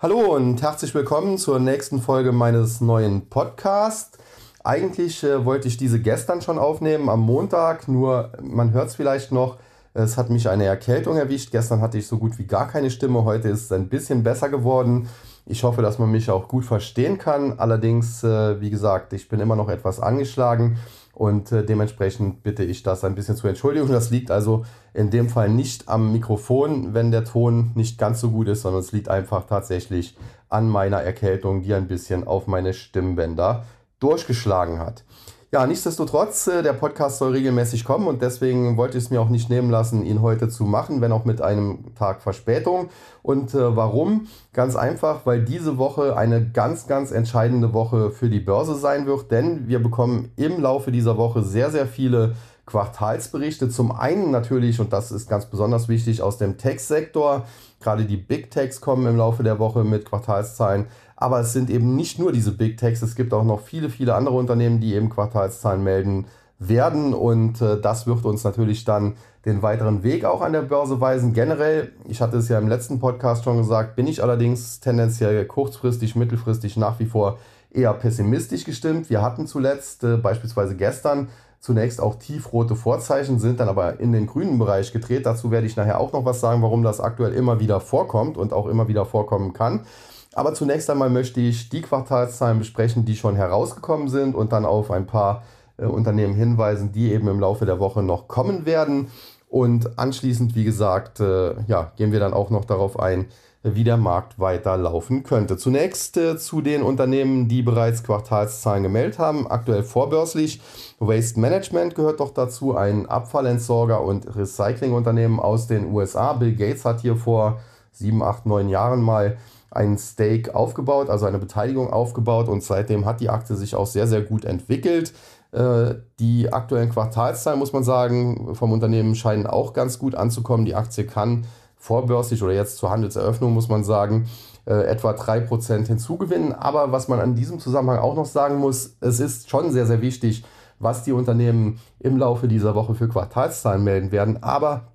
Hallo und herzlich willkommen zur nächsten Folge meines neuen Podcasts. Eigentlich äh, wollte ich diese gestern schon aufnehmen, am Montag, nur man hört es vielleicht noch, es hat mich eine Erkältung erwischt. Gestern hatte ich so gut wie gar keine Stimme, heute ist es ein bisschen besser geworden. Ich hoffe, dass man mich auch gut verstehen kann. Allerdings, äh, wie gesagt, ich bin immer noch etwas angeschlagen und äh, dementsprechend bitte ich das ein bisschen zu entschuldigen. Das liegt also in dem Fall nicht am Mikrofon, wenn der Ton nicht ganz so gut ist, sondern es liegt einfach tatsächlich an meiner Erkältung, die ein bisschen auf meine Stimmbänder durchgeschlagen hat. Ja, nichtsdestotrotz, äh, der Podcast soll regelmäßig kommen und deswegen wollte ich es mir auch nicht nehmen lassen, ihn heute zu machen, wenn auch mit einem Tag Verspätung. Und äh, warum? Ganz einfach, weil diese Woche eine ganz, ganz entscheidende Woche für die Börse sein wird, denn wir bekommen im Laufe dieser Woche sehr, sehr viele Quartalsberichte. Zum einen natürlich, und das ist ganz besonders wichtig, aus dem Tech-Sektor. Gerade die Big Techs kommen im Laufe der Woche mit Quartalszahlen. Aber es sind eben nicht nur diese Big Techs, es gibt auch noch viele, viele andere Unternehmen, die eben Quartalszahlen melden werden. Und äh, das wird uns natürlich dann den weiteren Weg auch an der Börse weisen. Generell, ich hatte es ja im letzten Podcast schon gesagt, bin ich allerdings tendenziell kurzfristig, mittelfristig nach wie vor eher pessimistisch gestimmt. Wir hatten zuletzt äh, beispielsweise gestern zunächst auch tiefrote Vorzeichen, sind dann aber in den grünen Bereich gedreht. Dazu werde ich nachher auch noch was sagen, warum das aktuell immer wieder vorkommt und auch immer wieder vorkommen kann. Aber zunächst einmal möchte ich die Quartalszahlen besprechen, die schon herausgekommen sind und dann auf ein paar äh, Unternehmen hinweisen, die eben im Laufe der Woche noch kommen werden. Und anschließend, wie gesagt, äh, ja, gehen wir dann auch noch darauf ein, wie der Markt weiterlaufen könnte. Zunächst äh, zu den Unternehmen, die bereits Quartalszahlen gemeldet haben, aktuell vorbörslich. Waste Management gehört doch dazu, ein Abfallentsorger und Recyclingunternehmen aus den USA. Bill Gates hat hier vor sieben, acht, neun Jahren mal ein Stake aufgebaut, also eine Beteiligung aufgebaut und seitdem hat die Aktie sich auch sehr, sehr gut entwickelt. Äh, die aktuellen Quartalszahlen, muss man sagen, vom Unternehmen scheinen auch ganz gut anzukommen. Die Aktie kann vorbörslich oder jetzt zur Handelseröffnung, muss man sagen, äh, etwa 3% hinzugewinnen. Aber was man an diesem Zusammenhang auch noch sagen muss, es ist schon sehr, sehr wichtig, was die Unternehmen im Laufe dieser Woche für Quartalszahlen melden werden. Aber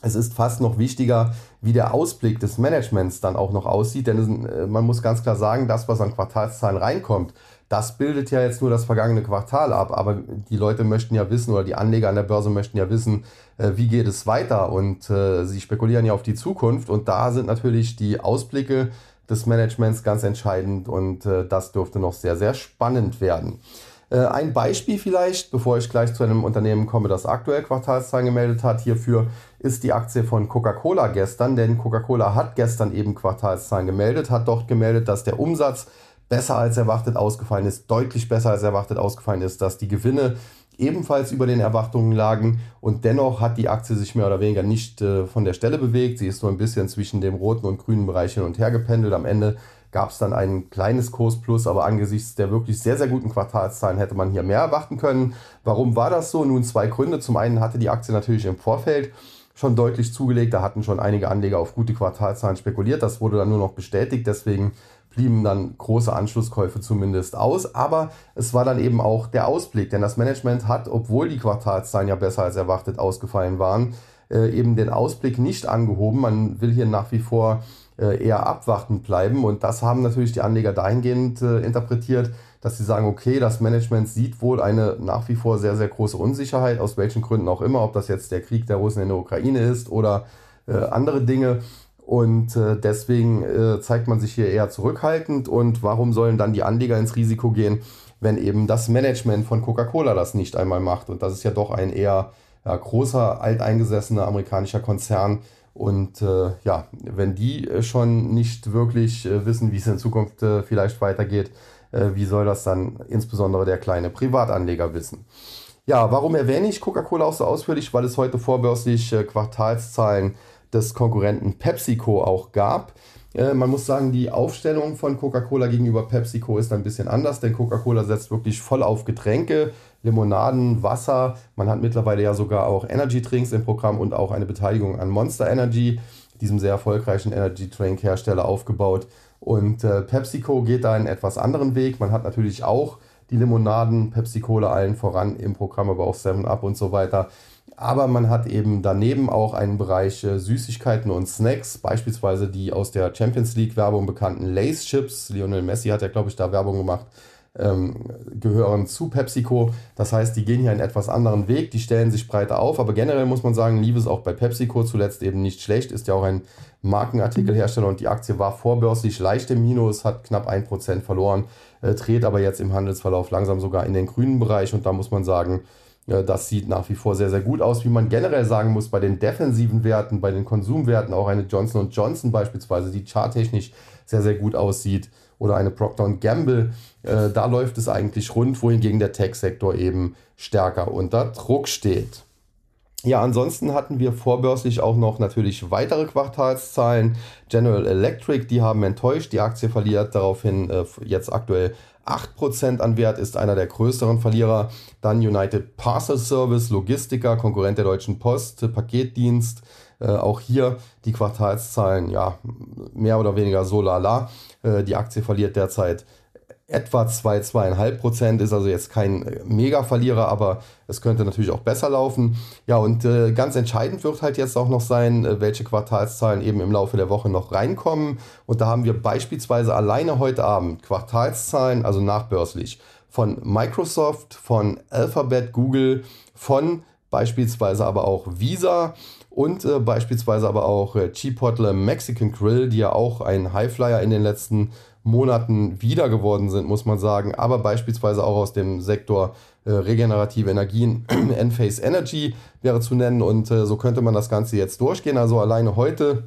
es ist fast noch wichtiger, wie der Ausblick des Managements dann auch noch aussieht, denn äh, man muss ganz klar sagen, das, was an Quartalszahlen reinkommt, das bildet ja jetzt nur das vergangene Quartal ab, aber die Leute möchten ja wissen oder die Anleger an der Börse möchten ja wissen, äh, wie geht es weiter und äh, sie spekulieren ja auf die Zukunft und da sind natürlich die Ausblicke des Managements ganz entscheidend und das dürfte noch sehr, sehr spannend werden. Äh, ein Beispiel vielleicht, bevor ich gleich zu einem Unternehmen komme, das aktuell Quartalszahlen gemeldet hat. Hierfür ist die Aktie von Coca-Cola gestern, denn Coca-Cola hat gestern eben Quartalszahlen gemeldet, hat dort gemeldet, dass der Umsatz besser als erwartet ausgefallen ist, deutlich besser als erwartet ausgefallen ist, dass die Gewinne ebenfalls über den Erwartungen lagen und dennoch hat die Aktie sich mehr oder weniger nicht äh, von der Stelle bewegt. Sie ist so ein bisschen zwischen dem roten und grünen Bereich hin und her gependelt. Am Ende gab es dann ein kleines Kursplus, aber angesichts der wirklich sehr, sehr guten Quartalszahlen hätte man hier mehr erwarten können. Warum war das so? Nun zwei Gründe. Zum einen hatte die Aktie natürlich im Vorfeld schon deutlich zugelegt. Da hatten schon einige Anleger auf gute Quartalzahlen spekuliert. Das wurde dann nur noch bestätigt. Deswegen blieben dann große Anschlusskäufe zumindest aus. Aber es war dann eben auch der Ausblick, denn das Management hat, obwohl die Quartalszahlen ja besser als erwartet ausgefallen waren, äh, eben den Ausblick nicht angehoben. Man will hier nach wie vor äh, eher abwartend bleiben. Und das haben natürlich die Anleger dahingehend äh, interpretiert, dass sie sagen, okay, das Management sieht wohl eine nach wie vor sehr, sehr große Unsicherheit, aus welchen Gründen auch immer, ob das jetzt der Krieg der Russen in der Ukraine ist oder andere Dinge. Und äh, deswegen äh, zeigt man sich hier eher zurückhaltend. Und warum sollen dann die Anleger ins Risiko gehen, wenn eben das Management von Coca-Cola das nicht einmal macht? Und das ist ja doch ein eher ja, großer, alteingesessener amerikanischer Konzern, und äh, ja, wenn die äh, schon nicht wirklich äh, wissen, wie es in Zukunft äh, vielleicht weitergeht, wie soll das dann insbesondere der kleine Privatanleger wissen? Ja, warum erwähne ich Coca-Cola auch so ausführlich? Weil es heute vorbörslich Quartalszahlen des Konkurrenten PepsiCo auch gab. man muss sagen, die Aufstellung von Coca-Cola gegenüber PepsiCo ist ein bisschen anders, denn Coca-Cola setzt wirklich voll auf Getränke, Limonaden, Wasser. Man hat mittlerweile ja sogar auch Energy Drinks im Programm und auch eine Beteiligung an Monster Energy, diesem sehr erfolgreichen Energy Drink Hersteller, aufgebaut. Und äh, PepsiCo geht da einen etwas anderen Weg. Man hat natürlich auch die Limonaden, Pepsi Cola allen voran im Programm, aber auch 7 Up und so weiter. Aber man hat eben daneben auch einen Bereich äh, Süßigkeiten und Snacks, beispielsweise die aus der Champions League Werbung bekannten Lace Chips. Lionel Messi hat ja, glaube ich, da Werbung gemacht ähm, gehören zu PepsiCo. Das heißt, die gehen hier einen etwas anderen Weg, die stellen sich breiter auf, aber generell muss man sagen, lief es auch bei PepsiCo zuletzt eben nicht schlecht, ist ja auch ein Markenartikelhersteller und die Aktie war vorbörslich leicht im Minus, hat knapp 1% verloren, äh, dreht aber jetzt im Handelsverlauf langsam sogar in den grünen Bereich und da muss man sagen, das sieht nach wie vor sehr, sehr gut aus. Wie man generell sagen muss, bei den defensiven Werten, bei den Konsumwerten, auch eine Johnson Johnson beispielsweise, die charttechnisch sehr, sehr gut aussieht, oder eine Procter Gamble, äh, da läuft es eigentlich rund, wohingegen der Tech-Sektor eben stärker unter Druck steht. Ja, ansonsten hatten wir vorbörslich auch noch natürlich weitere Quartalszahlen. General Electric, die haben enttäuscht. Die Aktie verliert daraufhin äh, jetzt aktuell 8% an Wert, ist einer der größeren Verlierer. Dann United Parcel Service, Logistiker, Konkurrent der Deutschen Post, Paketdienst. Äh, auch hier die Quartalszahlen, ja, mehr oder weniger so lala. Äh, die Aktie verliert derzeit etwa 2, 2,5 Prozent, ist also jetzt kein äh, Mega-Verlierer, aber es könnte natürlich auch besser laufen. Ja, und äh, ganz entscheidend wird halt jetzt auch noch sein, äh, welche Quartalszahlen eben im Laufe der Woche noch reinkommen. Und da haben wir beispielsweise alleine heute Abend Quartalszahlen, also nachbörslich, von Microsoft, von Alphabet, Google, von beispielsweise aber auch Visa und äh, beispielsweise aber auch äh, Chipotle Mexican Grill, die ja auch ein Highflyer in den letzten Monaten wieder geworden sind, muss man sagen, aber beispielsweise auch aus dem Sektor äh, regenerative Energien, Enphase Energy wäre zu nennen und äh, so könnte man das Ganze jetzt durchgehen. Also alleine heute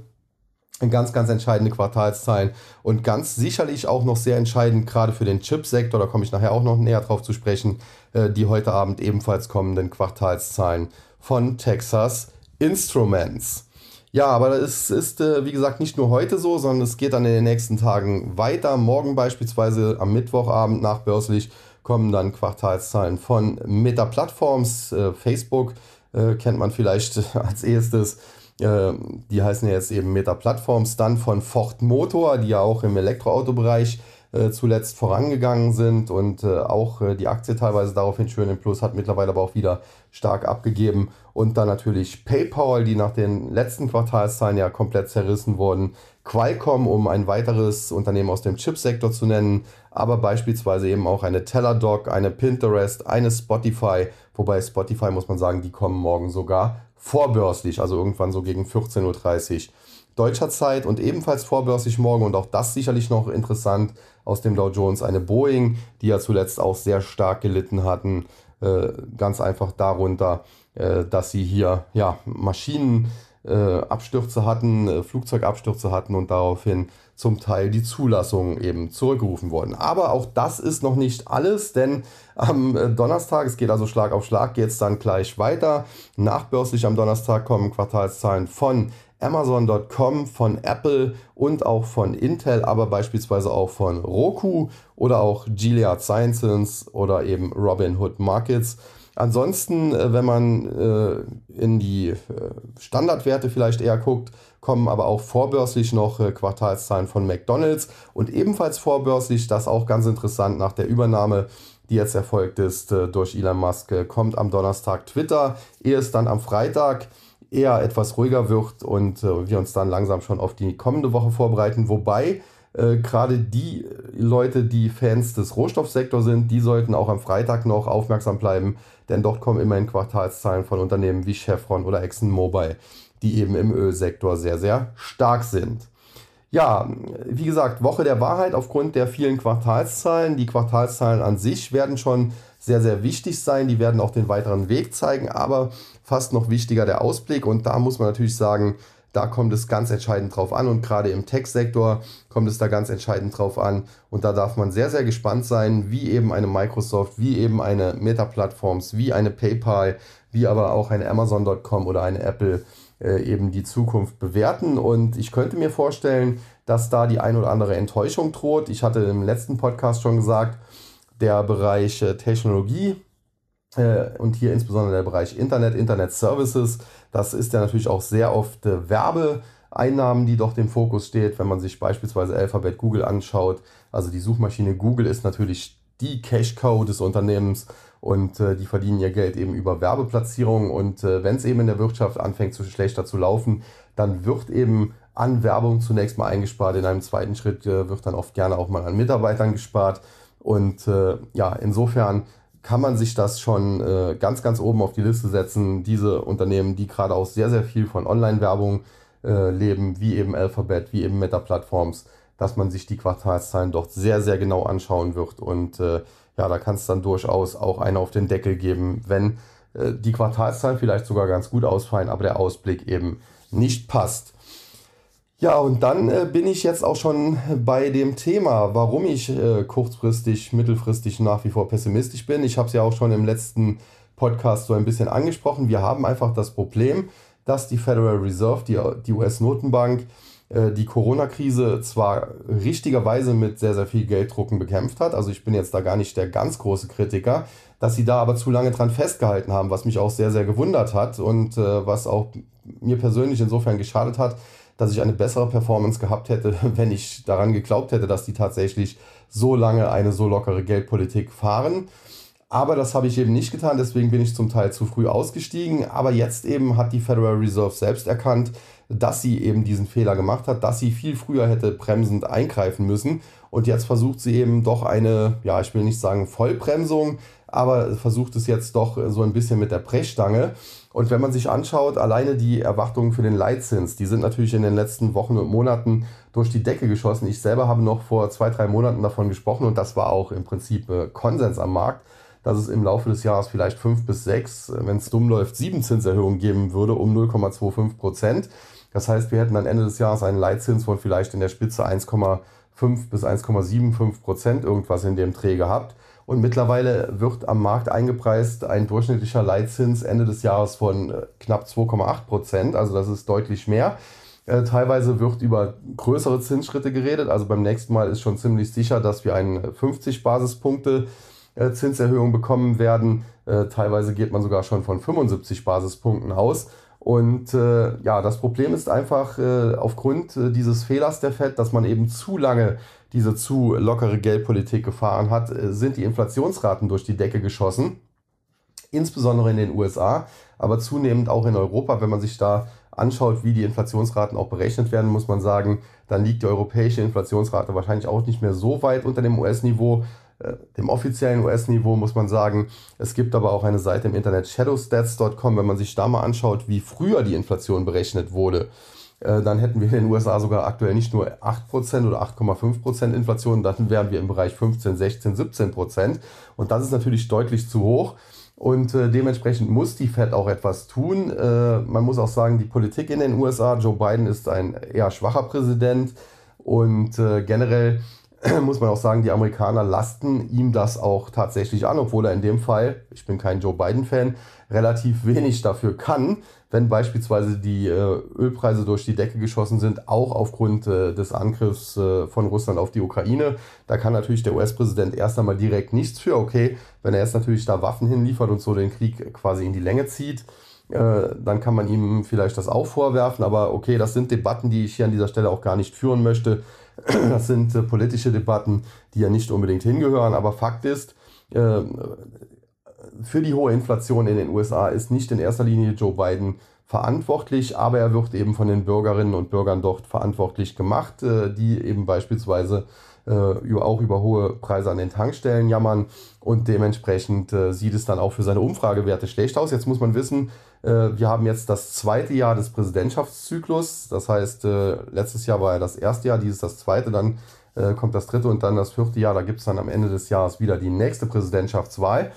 ganz, ganz entscheidende Quartalszahlen und ganz sicherlich auch noch sehr entscheidend, gerade für den Chipsektor, da komme ich nachher auch noch näher drauf zu sprechen, äh, die heute Abend ebenfalls kommenden Quartalszahlen von Texas Instruments. Ja, aber es ist, äh, wie gesagt, nicht nur heute so, sondern es geht dann in den nächsten Tagen weiter. Morgen beispielsweise am Mittwochabend nachbörslich kommen dann Quartalszahlen von Meta Plattforms. Äh, Facebook äh, kennt man vielleicht als erstes. Die heißen ja jetzt eben Meta Plattforms. Dann von Ford Motor, die ja auch im Elektroautobereich zuletzt vorangegangen sind und äh, auch äh, die Aktie teilweise daraufhin schön im Plus hat, mittlerweile aber auch wieder stark abgegeben. Und dann natürlich PayPal, die nach den letzten Quartalszahlen ja komplett zerrissen wurden. Qualcomm, um ein weiteres Unternehmen aus dem Chipsektor zu nennen, aber beispielsweise eben auch eine Teladoc, eine Pinterest, eine Spotify, wobei Spotify muss man sagen, die kommen morgen sogar vorbörslich, also irgendwann so gegen 14.30 Uhr deutscher Zeit und ebenfalls vorbörslich morgen und auch das sicherlich noch interessant aus dem Dow Jones eine Boeing, die ja zuletzt auch sehr stark gelitten hatten, äh, ganz einfach darunter, äh, dass sie hier ja Maschinenabstürze äh, hatten, äh, Flugzeugabstürze hatten und daraufhin zum Teil die Zulassungen eben zurückgerufen wurden. Aber auch das ist noch nicht alles, denn am äh, Donnerstag, es geht also Schlag auf Schlag, geht es dann gleich weiter. Nachbörslich am Donnerstag kommen Quartalszahlen von Amazon.com, von Apple und auch von Intel, aber beispielsweise auch von Roku oder auch Gilead Sciences oder eben Robinhood Markets. Ansonsten, äh, wenn man äh, in die äh, Standardwerte vielleicht eher guckt, kommen aber auch vorbörslich noch Quartalszahlen von McDonald's und ebenfalls vorbörslich, das auch ganz interessant nach der Übernahme, die jetzt erfolgt ist durch Elon Musk, kommt am Donnerstag Twitter, ehe es dann am Freitag eher etwas ruhiger wird und äh, wir uns dann langsam schon auf die kommende Woche vorbereiten. Wobei äh, gerade die Leute, die Fans des Rohstoffsektors sind, die sollten auch am Freitag noch aufmerksam bleiben, denn dort kommen immerhin Quartalszahlen von Unternehmen wie Chevron oder ExxonMobil, die eben im Ölsektor sehr, sehr stark sind. Ja, wie gesagt, Woche der Wahrheit aufgrund der vielen Quartalszahlen. Die Quartalszahlen an sich werden schon sehr, sehr wichtig sein. Die werden auch den weiteren Weg zeigen, aber fast noch wichtiger der Ausblick. Und da muss man natürlich sagen, da kommt es ganz entscheidend drauf an und gerade im Tech-Sektor kommt es da ganz entscheidend drauf an. Und da darf man sehr, sehr gespannt sein, wie eben eine Microsoft, wie eben eine Meta-Plattforms, wie eine PayPal, wie aber auch eine Amazon.com oder eine Apple äh, eben die Zukunft bewerten. Und ich könnte mir vorstellen, dass da die ein oder andere Enttäuschung droht. Ich hatte im letzten Podcast schon gesagt, der Bereich äh, Technologie und hier insbesondere der Bereich Internet, Internet Services, das ist ja natürlich auch sehr oft Werbeeinnahmen, die doch im Fokus steht, wenn man sich beispielsweise Alphabet Google anschaut. Also die Suchmaschine Google ist natürlich die Cash-Cow des Unternehmens und äh, die verdienen ihr Geld eben über Werbeplatzierungen und äh, wenn es eben in der Wirtschaft anfängt zu schlechter zu laufen, dann wird eben an Werbung zunächst mal eingespart. In einem zweiten Schritt äh, wird dann oft gerne auch mal an Mitarbeitern gespart und äh, ja, insofern kann man sich das schon äh, ganz, ganz oben auf die Liste setzen. Diese Unternehmen, die gerade auch sehr, sehr viel von Online-Werbung äh, leben, wie eben Alphabet, wie eben Meta-Plattforms, dass man sich die Quartalszahlen dort sehr, sehr genau anschauen wird. Und äh, ja, da kann es dann durchaus auch einen auf den Deckel geben, wenn äh, die Quartalszahlen vielleicht sogar ganz gut ausfallen, aber der Ausblick eben nicht passt. Ja, und dann äh, bin ich jetzt auch schon bei dem Thema, warum ich äh, kurzfristig, mittelfristig nach wie vor pessimistisch bin. Ich habe es ja auch schon im letzten Podcast so ein bisschen angesprochen. Wir haben einfach das Problem, dass die Federal Reserve, die, die US-Notenbank, äh, die Corona-Krise zwar richtigerweise mit sehr, sehr viel Gelddrucken bekämpft hat. Also ich bin jetzt da gar nicht der ganz große Kritiker, dass sie da aber zu lange dran festgehalten haben, was mich auch sehr, sehr gewundert hat und äh, was auch mir persönlich insofern geschadet hat, dass ich eine bessere Performance gehabt hätte, wenn ich daran geglaubt hätte, dass die tatsächlich so lange eine so lockere Geldpolitik fahren. Aber das habe ich eben nicht getan, deswegen bin ich zum Teil zu früh ausgestiegen. Aber jetzt eben hat die Federal Reserve selbst erkannt, dass sie eben diesen Fehler gemacht hat, dass sie viel früher hätte bremsend eingreifen müssen. Und jetzt versucht sie eben doch eine, ja, ich will nicht sagen Vollbremsung, aber versucht es jetzt doch so ein bisschen mit der Brechstange. Und wenn man sich anschaut, alleine die Erwartungen für den Leitzins, die sind natürlich in den letzten Wochen und Monaten durch die Decke geschossen. Ich selber habe noch vor zwei, drei Monaten davon gesprochen und das war auch im Prinzip äh, Konsens am Markt dass es im Laufe des Jahres vielleicht fünf bis sechs, wenn es dumm läuft, sieben Zinserhöhungen geben würde um 0,25 Prozent. Das heißt, wir hätten am Ende des Jahres einen Leitzins von vielleicht in der Spitze 1,5 bis 1,75 Prozent irgendwas in dem Dreh gehabt. Und mittlerweile wird am Markt eingepreist ein durchschnittlicher Leitzins Ende des Jahres von äh, knapp 2,8 Prozent. Also das ist deutlich mehr. Äh, teilweise wird über größere Zinsschritte geredet. Also beim nächsten Mal ist schon ziemlich sicher, dass wir einen 50 Basispunkte äh, Zinserhöhung bekommen werden. Teilweise geht man sogar schon von 75 Basispunkten aus. Und äh, ja, das Problem ist einfach äh, aufgrund äh, dieses Fehlers der FED, dass man eben zu lange diese zu lockere Geldpolitik gefahren hat, äh, sind die Inflationsraten durch die Decke geschossen. Insbesondere in den USA, aber zunehmend auch in Europa. Wenn man sich da anschaut, wie die Inflationsraten auch berechnet werden, muss man sagen, dann liegt die europäische Inflationsrate wahrscheinlich auch nicht mehr so weit unter dem US-Niveau. Äh, dem offiziellen US-Niveau muss man sagen. Es gibt aber auch eine Seite im Internet shadowstats.com, wenn man sich da mal anschaut, wie früher die Inflation berechnet wurde. Äh, dann hätten wir in den USA sogar aktuell nicht nur 8% oder 8,5% Inflation, dann wären wir im Bereich 15, 16, 17%. Und das ist natürlich deutlich zu hoch. Und äh, dementsprechend muss die Fed auch etwas tun. Man muss auch sagen, die Politik in den USA, Joe Biden ist ein eher schwacher Präsident und generell muss man auch sagen, die Amerikaner lasten ihm das auch tatsächlich an, obwohl er in dem Fall, ich bin kein Joe Biden-Fan, relativ wenig dafür kann, wenn beispielsweise die äh, Ölpreise durch die Decke geschossen sind, auch aufgrund äh, des Angriffs äh, von Russland auf die Ukraine. Da kann natürlich der US-Präsident erst einmal direkt nichts für. Okay, wenn er jetzt natürlich da Waffen hinliefert und so den Krieg quasi in die Länge zieht, äh, dann kann man ihm vielleicht das auch vorwerfen. Aber okay, das sind Debatten, die ich hier an dieser Stelle auch gar nicht führen möchte. Das sind äh, politische Debatten, die ja nicht unbedingt hingehören. Aber Fakt ist, äh, für die hohe Inflation in den USA ist nicht in erster Linie Joe Biden verantwortlich, aber er wird eben von den Bürgerinnen und Bürgern dort verantwortlich gemacht, äh, die eben beispielsweise äh, auch über hohe Preise an den Tankstellen jammern und dementsprechend äh, sieht es dann auch für seine Umfragewerte schlecht aus. Jetzt muss man wissen, wir haben jetzt das zweite Jahr des Präsidentschaftszyklus, das heißt, letztes Jahr war ja das erste Jahr, dieses das zweite, dann kommt das dritte und dann das vierte Jahr, da gibt es dann am Ende des Jahres wieder die nächste Präsidentschaftswahl.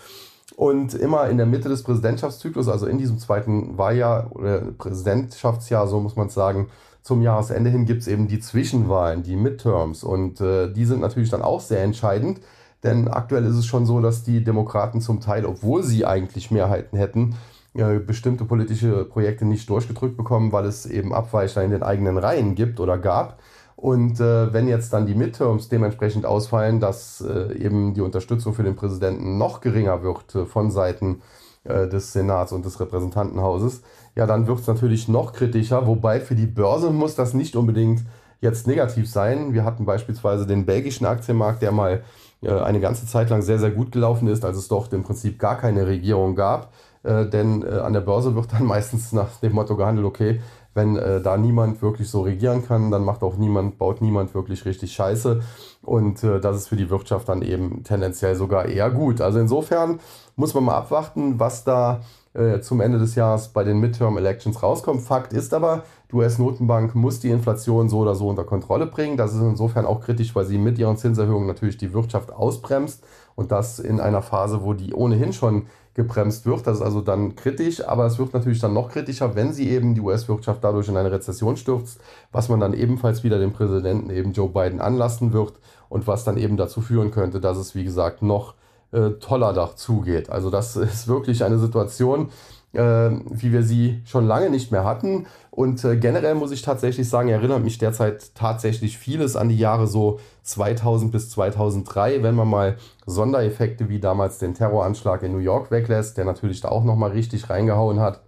Und immer in der Mitte des Präsidentschaftszyklus, also in diesem zweiten Wahljahr oder Präsidentschaftsjahr, so muss man sagen, zum Jahresende hin gibt es eben die Zwischenwahlen, die Midterms. Und äh, die sind natürlich dann auch sehr entscheidend, denn aktuell ist es schon so, dass die Demokraten zum Teil, obwohl sie eigentlich Mehrheiten hätten, äh, bestimmte politische Projekte nicht durchgedrückt bekommen, weil es eben Abweichler in den eigenen Reihen gibt oder gab. Und äh, wenn jetzt dann die Midterms dementsprechend ausfallen, dass äh, eben die Unterstützung für den Präsidenten noch geringer wird äh, von Seiten äh, des Senats und des Repräsentantenhauses, ja, dann wird es natürlich noch kritischer. Wobei für die Börse muss das nicht unbedingt jetzt negativ sein. Wir hatten beispielsweise den belgischen Aktienmarkt, der mal äh, eine ganze Zeit lang sehr, sehr gut gelaufen ist, als es dort im Prinzip gar keine Regierung gab. Äh, denn äh, an der Börse wird dann meistens nach dem Motto gehandelt, okay, wenn da niemand wirklich so regieren kann, dann macht auch niemand, baut niemand wirklich richtig Scheiße. Und das ist für die Wirtschaft dann eben tendenziell sogar eher gut. Also insofern muss man mal abwarten, was da äh, zum Ende des Jahres bei den Midterm Elections rauskommt. Fakt ist aber, die US-Notenbank muss die Inflation so oder so unter Kontrolle bringen. Das ist insofern auch kritisch, weil sie mit ihren Zinserhöhungen natürlich die Wirtschaft ausbremst und das in einer Phase, wo die ohnehin schon gebremst wird. Das ist also dann kritisch, aber es wird natürlich dann noch kritischer, wenn sie eben die US-Wirtschaft dadurch in eine Rezession stürzt, was man dann ebenfalls wieder dem Präsidenten eben Joe Biden anlassen wird und was dann eben dazu führen könnte, dass es wie gesagt noch äh, toller dazu geht. Also das ist wirklich eine Situation, äh, wie wir sie schon lange nicht mehr hatten. Und äh, generell muss ich tatsächlich sagen, erinnert mich derzeit tatsächlich vieles an die Jahre so 2000 bis 2003, wenn man mal Sondereffekte wie damals den Terroranschlag in New York weglässt, der natürlich da auch nochmal richtig reingehauen hat.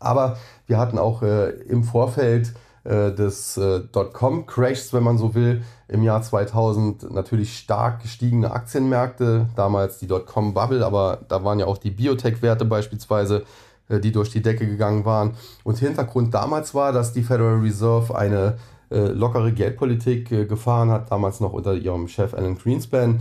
Aber wir hatten auch äh, im Vorfeld des äh, Dotcom-Crashs, wenn man so will, im Jahr 2000 natürlich stark gestiegene Aktienmärkte, damals die Dotcom-Bubble, aber da waren ja auch die Biotech-Werte beispielsweise, äh, die durch die Decke gegangen waren. Und Hintergrund damals war, dass die Federal Reserve eine äh, lockere Geldpolitik äh, gefahren hat, damals noch unter ihrem Chef Alan Greenspan,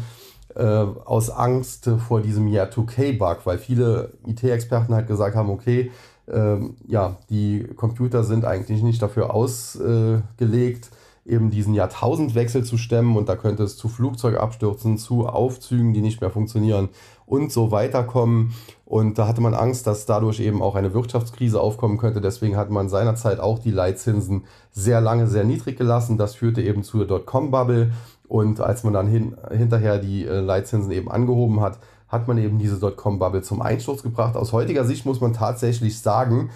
äh, aus Angst vor diesem Year 2K-Bug, weil viele IT-Experten halt gesagt haben, okay, ähm, ja, die Computer sind eigentlich nicht dafür ausgelegt, eben diesen Jahrtausendwechsel zu stemmen und da könnte es zu Flugzeugabstürzen, zu Aufzügen, die nicht mehr funktionieren und so weiter kommen. Und da hatte man Angst, dass dadurch eben auch eine Wirtschaftskrise aufkommen könnte. Deswegen hat man seinerzeit auch die Leitzinsen sehr lange sehr niedrig gelassen. Das führte eben zur Dotcom-Bubble. Und als man dann hin, hinterher die äh, Leitzinsen eben angehoben hat, hat man eben diese Dotcom-Bubble zum Einsturz gebracht. Aus heutiger Sicht muss man tatsächlich sagen,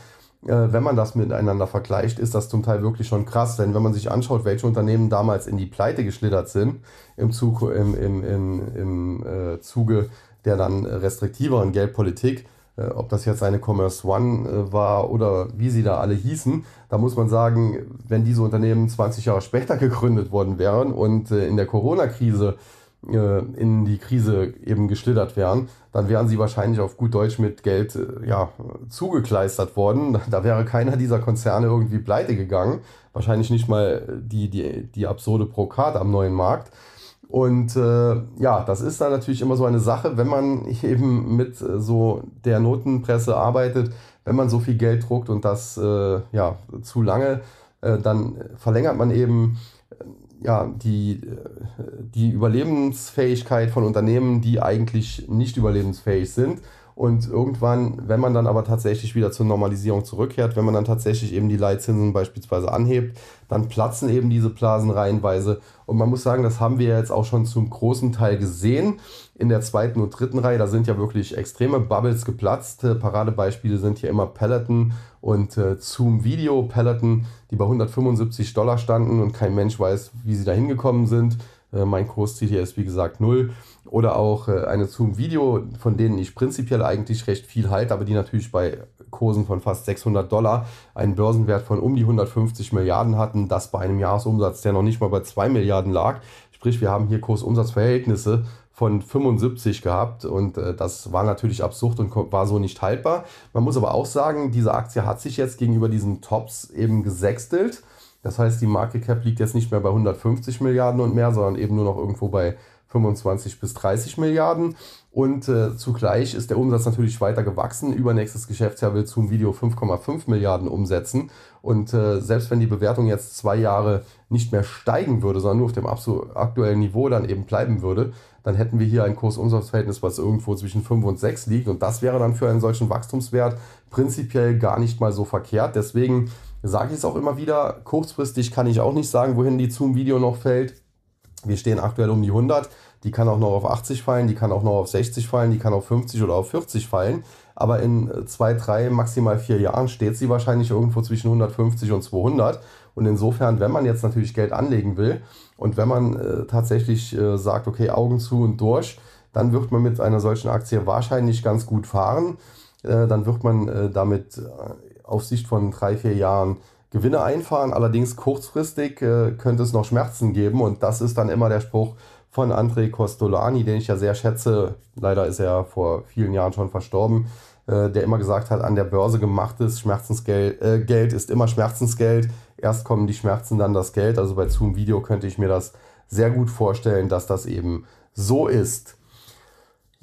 äh, wenn man das miteinander vergleicht, ist das zum Teil wirklich schon krass. Denn wenn man sich anschaut, welche Unternehmen damals in die Pleite geschlittert sind, im, Zug, im, im, im, im äh, Zuge der dann restriktiveren Geldpolitik, äh, ob das jetzt eine Commerce One äh, war oder wie sie da alle hießen, da muss man sagen, wenn diese Unternehmen 20 Jahre später gegründet worden wären und äh, in der Corona-Krise äh, in die Krise eben geschlittert wären, dann wären sie wahrscheinlich auf gut Deutsch mit Geld äh, ja, zugekleistert worden. Da wäre keiner dieser Konzerne irgendwie pleite gegangen. Wahrscheinlich nicht mal die, die, die absurde Procard am neuen Markt. Und äh, ja, das ist dann natürlich immer so eine Sache, wenn man eben mit äh, so der Notenpresse arbeitet, wenn man so viel Geld druckt und das äh, ja zu lange, äh, dann verlängert man eben ja, die, die Überlebensfähigkeit von Unternehmen, die eigentlich nicht überlebensfähig sind. Und irgendwann, wenn man dann aber tatsächlich wieder zur Normalisierung zurückkehrt, wenn man dann tatsächlich eben die Leitzinsen beispielsweise anhebt, dann platzen eben diese Blasen reihenweise. Und man muss sagen, das haben wir jetzt auch schon zum großen Teil gesehen. In der zweiten und dritten Reihe, da sind ja wirklich extreme Bubbles geplatzt. Paradebeispiele sind hier immer Peloton und äh, Zoom Video Peloton, die bei 175 Dollar standen und kein Mensch weiß, wie sie da hingekommen sind. Äh, mein Kursziel hier ist wie gesagt null. Oder auch äh, eine Zoom Video, von denen ich prinzipiell eigentlich recht viel halte, aber die natürlich bei Kursen von fast 600 Dollar einen Börsenwert von um die 150 Milliarden hatten. Das bei einem Jahresumsatz, der noch nicht mal bei 2 Milliarden lag. Sprich, wir haben hier Kursumsatzverhältnisse von 75 gehabt und äh, das war natürlich absurd und war so nicht haltbar. Man muss aber auch sagen, diese Aktie hat sich jetzt gegenüber diesen Tops eben gesextelt. Das heißt, die Market Cap liegt jetzt nicht mehr bei 150 Milliarden und mehr, sondern eben nur noch irgendwo bei 25 bis 30 Milliarden. Und äh, zugleich ist der Umsatz natürlich weiter gewachsen. Übernächstes Geschäftsjahr will Zoom Video 5,5 Milliarden umsetzen. Und äh, selbst wenn die Bewertung jetzt zwei Jahre nicht mehr steigen würde, sondern nur auf dem aktuellen Niveau dann eben bleiben würde, dann hätten wir hier ein Kurs-Umsatz-Verhältnis, was irgendwo zwischen 5 und 6 liegt. Und das wäre dann für einen solchen Wachstumswert prinzipiell gar nicht mal so verkehrt. Deswegen sage ich es auch immer wieder, kurzfristig kann ich auch nicht sagen, wohin die Zoom-Video noch fällt. Wir stehen aktuell um die 100. Die kann auch noch auf 80 fallen, die kann auch noch auf 60 fallen, die kann auf 50 oder auf 40 fallen. Aber in zwei, drei, maximal vier Jahren steht sie wahrscheinlich irgendwo zwischen 150 und 200. Und insofern, wenn man jetzt natürlich Geld anlegen will und wenn man äh, tatsächlich äh, sagt, okay, Augen zu und durch, dann wird man mit einer solchen Aktie wahrscheinlich ganz gut fahren. Äh, dann wird man äh, damit äh, auf Sicht von drei, vier Jahren Gewinne einfahren. Allerdings kurzfristig äh, könnte es noch Schmerzen geben und das ist dann immer der Spruch von André Costolani, den ich ja sehr schätze. Leider ist er vor vielen Jahren schon verstorben, äh, der immer gesagt hat, an der Börse gemachtes Schmerzensgeld äh, Geld ist immer Schmerzensgeld. Erst kommen die Schmerzen, dann das Geld. Also bei Zoom Video könnte ich mir das sehr gut vorstellen, dass das eben so ist.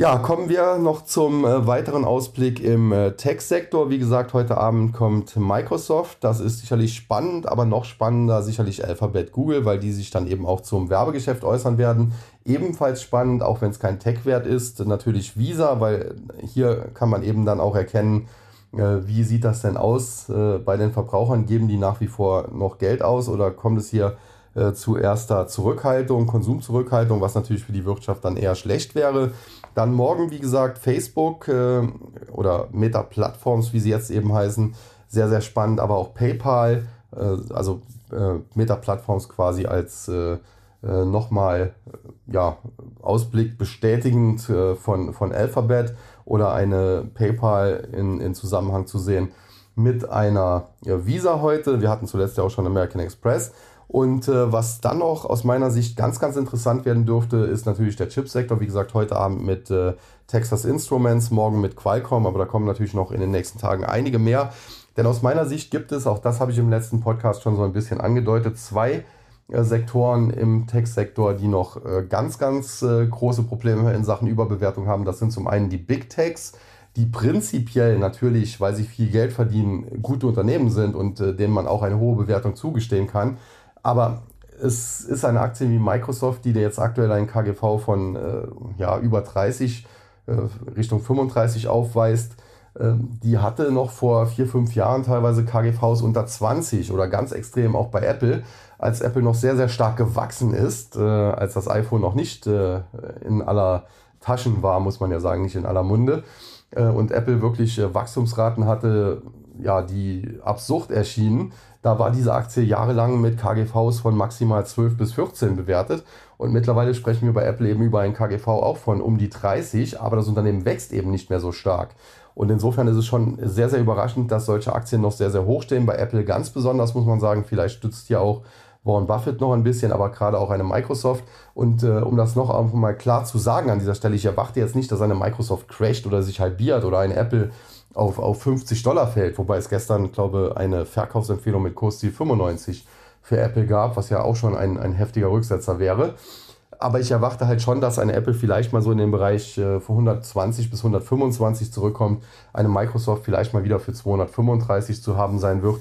Ja, kommen wir noch zum äh, weiteren Ausblick im äh, Tech-Sektor. Wie gesagt, heute Abend kommt Microsoft. Das ist sicherlich spannend, aber noch spannender sicherlich Alphabet Google, weil die sich dann eben auch zum Werbegeschäft äußern werden. Ebenfalls spannend, auch wenn es kein Tech-Wert ist, natürlich Visa, weil hier kann man eben dann auch erkennen, äh, wie sieht das denn aus äh, bei den Verbrauchern? Geben die nach wie vor noch Geld aus oder kommt es hier äh, zu erster Zurückhaltung, Konsumzurückhaltung, was natürlich für die Wirtschaft dann eher schlecht wäre? Dann morgen, wie gesagt, Facebook äh, oder Meta Plattforms, wie sie jetzt eben heißen, sehr, sehr spannend, aber auch PayPal, äh, also äh, Meta Plattforms quasi als äh, nochmal ja, Ausblick bestätigend von, von Alphabet oder eine PayPal in, in Zusammenhang zu sehen mit einer Visa heute. Wir hatten zuletzt ja auch schon American Express. Und äh, was dann noch aus meiner Sicht ganz, ganz interessant werden dürfte, ist natürlich der Chipsektor. Wie gesagt, heute Abend mit äh, Texas Instruments, morgen mit Qualcomm, aber da kommen natürlich noch in den nächsten Tagen einige mehr. Denn aus meiner Sicht gibt es, auch das habe ich im letzten Podcast schon so ein bisschen angedeutet, zwei äh, Sektoren im Tech-Sektor, die noch äh, ganz, ganz äh, große Probleme in Sachen Überbewertung haben. Das sind zum einen die Big Techs, die prinzipiell natürlich, weil sie viel Geld verdienen, gute Unternehmen sind und äh, denen man auch eine hohe Bewertung zugestehen kann. Aber es ist eine Aktie wie Microsoft, die jetzt aktuell einen KGV von äh, ja, über 30 äh, Richtung 35 aufweist. Äh, die hatte noch vor vier, fünf Jahren teilweise KGVs unter 20 oder ganz extrem auch bei Apple, als Apple noch sehr, sehr stark gewachsen ist, äh, als das iPhone noch nicht äh, in aller Taschen war, muss man ja sagen, nicht in aller Munde. Äh, und Apple wirklich Wachstumsraten hatte, ja, die absurd erschienen da war diese Aktie jahrelang mit KGVs von maximal 12 bis 14 bewertet. Und mittlerweile sprechen wir bei Apple eben über ein KGV auch von um die 30, aber das Unternehmen wächst eben nicht mehr so stark. Und insofern ist es schon sehr, sehr überraschend, dass solche Aktien noch sehr, sehr hoch stehen. Bei Apple ganz besonders, muss man sagen. Vielleicht stützt hier auch Warren Buffett noch ein bisschen, aber gerade auch eine Microsoft. Und äh, um das noch einfach mal klar zu sagen an dieser Stelle, ich erwarte jetzt nicht, dass eine Microsoft crasht oder sich halbiert oder eine Apple auf, auf 50 Dollar fällt, wobei es gestern, glaube eine Verkaufsempfehlung mit Kursziel 95 für Apple gab, was ja auch schon ein, ein heftiger Rücksetzer wäre. Aber ich erwarte halt schon, dass eine Apple vielleicht mal so in den Bereich äh, von 120 bis 125 zurückkommt, eine Microsoft vielleicht mal wieder für 235 zu haben sein wird.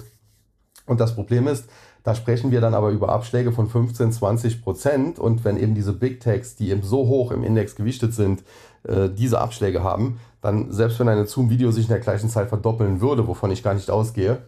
Und das Problem ist, da sprechen wir dann aber über Abschläge von 15, 20 Prozent. Und wenn eben diese Big Techs, die eben so hoch im Index gewichtet sind, äh, diese Abschläge haben, dann selbst wenn eine Zoom-Video sich in der gleichen Zeit verdoppeln würde, wovon ich gar nicht ausgehe,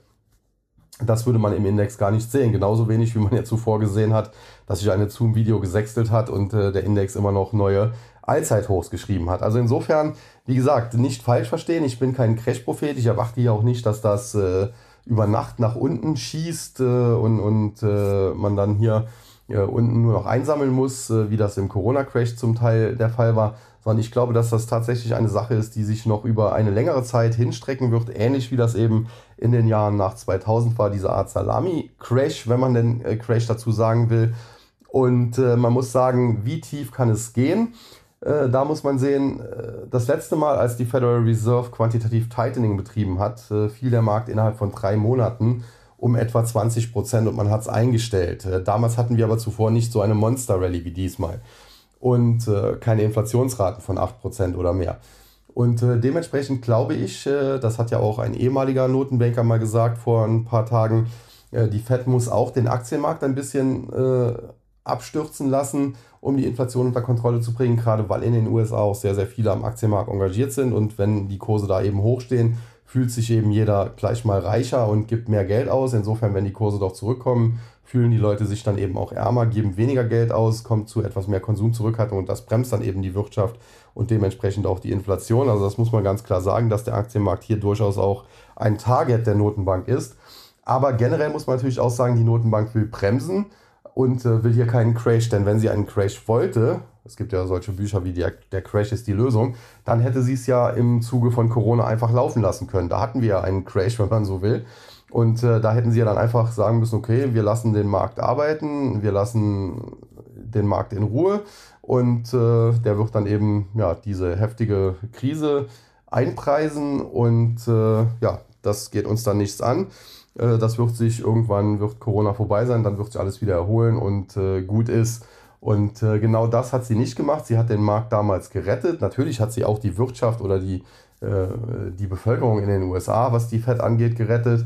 das würde man im Index gar nicht sehen. Genauso wenig, wie man ja zuvor gesehen hat, dass sich eine Zoom-Video gesextelt hat und äh, der Index immer noch neue Allzeithochs geschrieben hat. Also insofern, wie gesagt, nicht falsch verstehen. Ich bin kein Crash-Prophet. Ich erwarte hier auch nicht, dass das äh, über Nacht nach unten schießt äh, und, und äh, man dann hier äh, unten nur noch einsammeln muss, äh, wie das im Corona-Crash zum Teil der Fall war, sondern ich glaube, dass das tatsächlich eine Sache ist, die sich noch über eine längere Zeit hinstrecken wird, ähnlich wie das eben in den Jahren nach 2000 war, diese Art Salami-Crash, wenn man den äh, Crash dazu sagen will. Und äh, man muss sagen, wie tief kann es gehen? Äh, da muss man sehen, äh, das letzte Mal, als die Federal Reserve quantitativ Tightening betrieben hat, äh, fiel der Markt innerhalb von drei Monaten um etwa 20 Prozent und man hat es eingestellt. Äh, damals hatten wir aber zuvor nicht so eine Monster Rally wie diesmal und äh, keine Inflationsraten von 8% oder mehr. Und äh, dementsprechend glaube ich, äh, das hat ja auch ein ehemaliger Notenbanker mal gesagt vor ein paar Tagen, äh, die Fed muss auch den Aktienmarkt ein bisschen äh, abstürzen lassen, um die Inflation unter Kontrolle zu bringen, gerade weil in den USA auch sehr, sehr viele am Aktienmarkt engagiert sind und wenn die Kurse da eben hochstehen, fühlt sich eben jeder gleich mal reicher und gibt mehr Geld aus. Insofern, wenn die Kurse doch zurückkommen, fühlen die Leute sich dann eben auch ärmer, geben weniger Geld aus, kommt zu etwas mehr Konsumzurückhaltung und das bremst dann eben die Wirtschaft und dementsprechend auch die Inflation. Also das muss man ganz klar sagen, dass der Aktienmarkt hier durchaus auch ein Target der Notenbank ist. Aber generell muss man natürlich auch sagen, die Notenbank will bremsen und äh, will hier keinen Crash, denn wenn sie einen Crash wollte, es gibt ja solche Bücher wie der, der Crash ist die Lösung, dann hätte sie es ja im Zuge von Corona einfach laufen lassen können. Da hatten wir ja einen Crash, wenn man so will. Und äh, da hätten sie ja dann einfach sagen müssen, okay, wir lassen den Markt arbeiten, wir lassen den Markt in Ruhe und äh, der wird dann eben ja, diese heftige Krise einpreisen und äh, ja, das geht uns dann nichts an. Äh, das wird sich irgendwann, wird Corona vorbei sein, dann wird sich alles wieder erholen und äh, gut ist. Und äh, genau das hat sie nicht gemacht. Sie hat den Markt damals gerettet. Natürlich hat sie auch die Wirtschaft oder die, die Bevölkerung in den USA, was die Fed angeht, gerettet.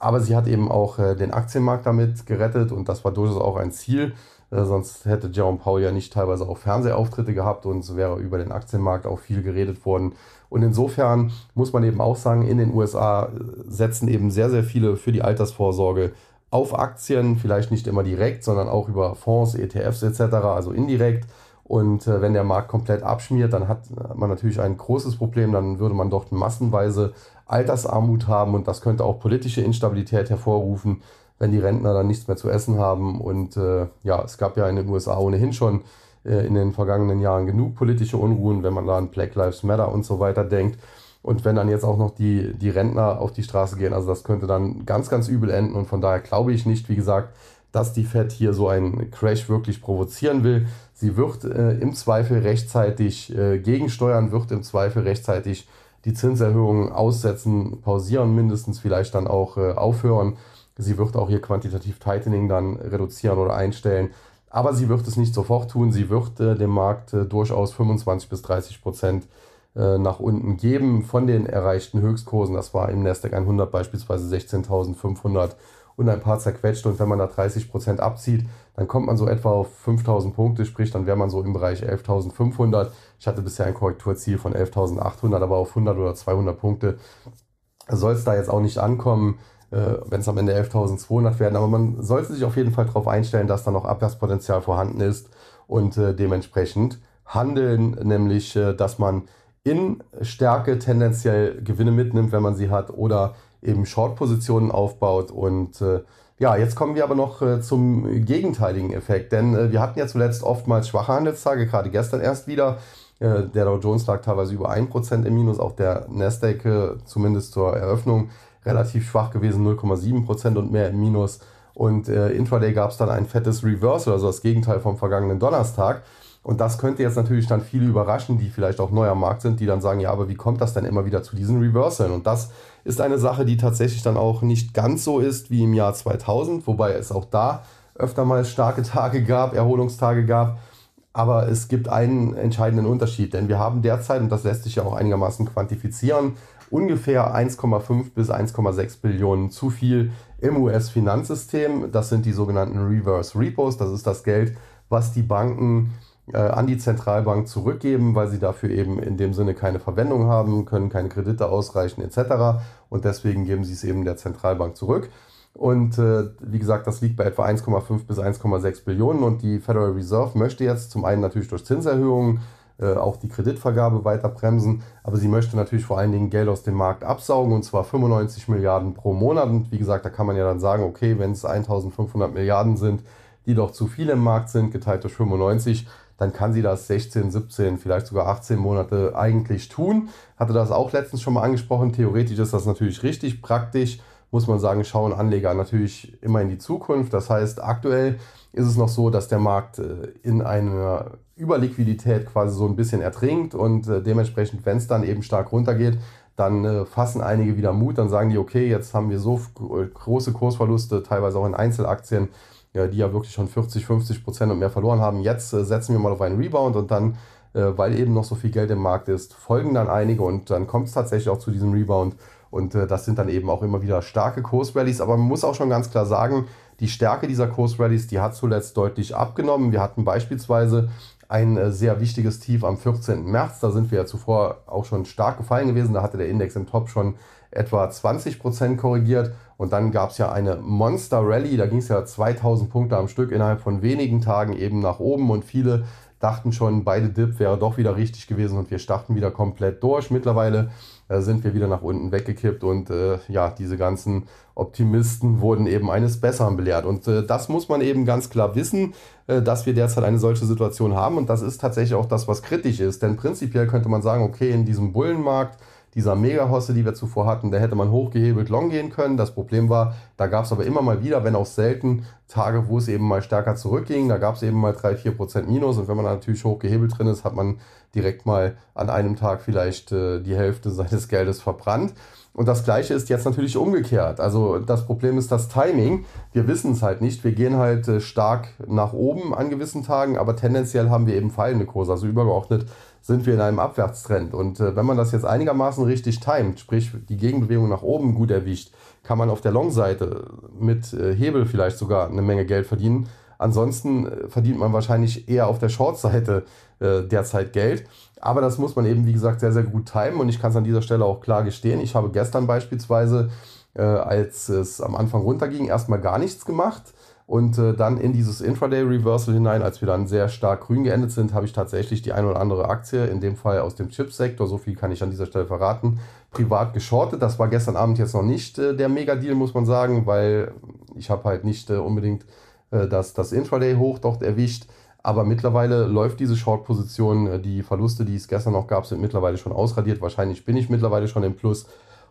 Aber sie hat eben auch den Aktienmarkt damit gerettet und das war durchaus auch ein Ziel. sonst hätte Jerome Powell ja nicht teilweise auch Fernsehauftritte gehabt und es wäre über den Aktienmarkt auch viel geredet worden. Und insofern muss man eben auch sagen, in den USA setzen eben sehr, sehr viele für die Altersvorsorge auf Aktien, vielleicht nicht immer direkt, sondern auch über Fonds, ETFs etc., also indirekt. Und äh, wenn der Markt komplett abschmiert, dann hat man natürlich ein großes Problem, dann würde man dort massenweise Altersarmut haben und das könnte auch politische Instabilität hervorrufen, wenn die Rentner dann nichts mehr zu essen haben. Und äh, ja, es gab ja in den USA ohnehin schon äh, in den vergangenen Jahren genug politische Unruhen, wenn man da an Black Lives Matter und so weiter denkt. Und wenn dann jetzt auch noch die, die Rentner auf die Straße gehen, also das könnte dann ganz, ganz übel enden. Und von daher glaube ich nicht, wie gesagt, dass die Fed hier so einen Crash wirklich provozieren will. Sie wird äh, im Zweifel rechtzeitig äh, gegensteuern, wird im Zweifel rechtzeitig die Zinserhöhungen aussetzen, pausieren, mindestens vielleicht dann auch äh, aufhören. Sie wird auch hier quantitativ Tightening dann reduzieren oder einstellen. Aber sie wird es nicht sofort tun. Sie wird äh, dem Markt äh, durchaus 25 bis 30 Prozent äh, nach unten geben von den erreichten Höchstkursen. Das war im Nasdaq 100 beispielsweise 16.500 und ein paar zerquetscht. Und wenn man da 30 Prozent abzieht, dann kommt man so etwa auf 5.000 Punkte, sprich dann wäre man so im Bereich 11.500. Ich hatte bisher ein Korrekturziel von 11.800, aber auf 100 oder 200 Punkte soll es da jetzt auch nicht ankommen äh, wenn es am Ende 11.200 werden. Aber man sollte sich auf jeden Fall darauf einstellen, dass da noch Abwärtspotenzial vorhanden ist und äh, dementsprechend handeln, nämlich äh, dass man in Stärke tendenziell Gewinne mitnimmt, wenn man sie hat, oder eben Short-Positionen aufbaut. Und äh, ja, jetzt kommen wir aber noch äh, zum gegenteiligen Effekt, denn äh, wir hatten ja zuletzt oftmals schwache Handelstage, gerade gestern erst wieder. Äh, der Dow Jones lag teilweise über 1% im Minus, auch der Nasdaq äh, zumindest zur Eröffnung relativ schwach gewesen, 0,7% und mehr im Minus. Und äh, Intraday gab es dann ein fettes Reversal, also das Gegenteil vom vergangenen Donnerstag. Und das könnte jetzt natürlich dann viele überraschen, die vielleicht auch neu am Markt sind, die dann sagen, ja, aber wie kommt das denn immer wieder zu diesen Reversalen? Und das ist eine Sache, die tatsächlich dann auch nicht ganz so ist wie im Jahr 2000, wobei es auch da öfter mal starke Tage gab, Erholungstage gab. Aber es gibt einen entscheidenden Unterschied, denn wir haben derzeit, und das lässt sich ja auch einigermaßen quantifizieren, ungefähr 1,5 bis 1,6 Billionen zu viel im US-Finanzsystem. Das sind die sogenannten Reverse Repos. Das ist das Geld, was die Banken an die Zentralbank zurückgeben, weil sie dafür eben in dem Sinne keine Verwendung haben, können keine Kredite ausreichen etc. Und deswegen geben sie es eben der Zentralbank zurück. Und äh, wie gesagt, das liegt bei etwa 1,5 bis 1,6 Billionen. Und die Federal Reserve möchte jetzt zum einen natürlich durch Zinserhöhungen äh, auch die Kreditvergabe weiter bremsen. Aber sie möchte natürlich vor allen Dingen Geld aus dem Markt absaugen und zwar 95 Milliarden pro Monat. Und wie gesagt, da kann man ja dann sagen, okay, wenn es 1500 Milliarden sind, die doch zu viel im Markt sind, geteilt durch 95, dann kann sie das 16, 17, vielleicht sogar 18 Monate eigentlich tun. Hatte das auch letztens schon mal angesprochen. Theoretisch ist das natürlich richtig. Praktisch muss man sagen, schauen Anleger natürlich immer in die Zukunft. Das heißt, aktuell ist es noch so, dass der Markt äh, in einer Überliquidität quasi so ein bisschen ertrinkt und äh, dementsprechend, wenn es dann eben stark runtergeht, dann äh, fassen einige wieder Mut, dann sagen die, okay, jetzt haben wir so große Kursverluste, teilweise auch in Einzelaktien, die ja wirklich schon 40, 50 Prozent und mehr verloren haben. Jetzt setzen wir mal auf einen Rebound und dann, weil eben noch so viel Geld im Markt ist, folgen dann einige und dann kommt es tatsächlich auch zu diesem Rebound. Und das sind dann eben auch immer wieder starke Kursrallies. Aber man muss auch schon ganz klar sagen, die Stärke dieser Kursrallies, die hat zuletzt deutlich abgenommen. Wir hatten beispielsweise ein äh, sehr wichtiges Tief am 14. März. Da sind wir ja zuvor auch schon stark gefallen gewesen. Da hatte der Index im Top schon etwa 20% korrigiert. Und dann gab es ja eine Monster Rally. Da ging es ja 2000 Punkte am Stück innerhalb von wenigen Tagen eben nach oben. Und viele dachten schon, beide Dip wäre doch wieder richtig gewesen und wir starten wieder komplett durch. Mittlerweile äh, sind wir wieder nach unten weggekippt und äh, ja, diese ganzen Optimisten wurden eben eines Besseren belehrt. Und äh, das muss man eben ganz klar wissen, äh, dass wir derzeit eine solche Situation haben und das ist tatsächlich auch das, was kritisch ist. Denn prinzipiell könnte man sagen, okay, in diesem Bullenmarkt, dieser Mega-Hosse, die wir zuvor hatten, da hätte man hochgehebelt long gehen können. Das Problem war, da gab es aber immer mal wieder, wenn auch selten, Tage, wo es eben mal stärker zurückging. Da gab es eben mal 3-4% Minus und wenn man natürlich hochgehebelt drin ist, hat man direkt mal an einem Tag vielleicht äh, die Hälfte seines Geldes verbrannt. Und das gleiche ist jetzt natürlich umgekehrt. Also das Problem ist das Timing. Wir wissen es halt nicht. Wir gehen halt äh, stark nach oben an gewissen Tagen, aber tendenziell haben wir eben fallende Kurse. Also übergeordnet sind wir in einem Abwärtstrend. Und äh, wenn man das jetzt einigermaßen richtig timet, sprich die Gegenbewegung nach oben gut erwischt, kann man auf der Long-Seite mit äh, Hebel vielleicht sogar eine Menge Geld verdienen. Ansonsten äh, verdient man wahrscheinlich eher auf der Short-Seite äh, derzeit Geld. Aber das muss man eben, wie gesagt, sehr, sehr gut timen. Und ich kann es an dieser Stelle auch klar gestehen. Ich habe gestern beispielsweise, äh, als es am Anfang runterging, erstmal gar nichts gemacht und äh, dann in dieses Intraday Reversal hinein, als wir dann sehr stark grün geendet sind, habe ich tatsächlich die eine oder andere Aktie, in dem Fall aus dem Chipsektor, so viel kann ich an dieser Stelle verraten, privat geschortet. Das war gestern Abend jetzt noch nicht äh, der Mega-Deal, muss man sagen, weil ich habe halt nicht äh, unbedingt äh, das, das Intraday hoch dort erwischt. Aber mittlerweile läuft diese Short-Position. Äh, die Verluste, die es gestern noch gab, sind mittlerweile schon ausradiert. Wahrscheinlich bin ich mittlerweile schon im Plus.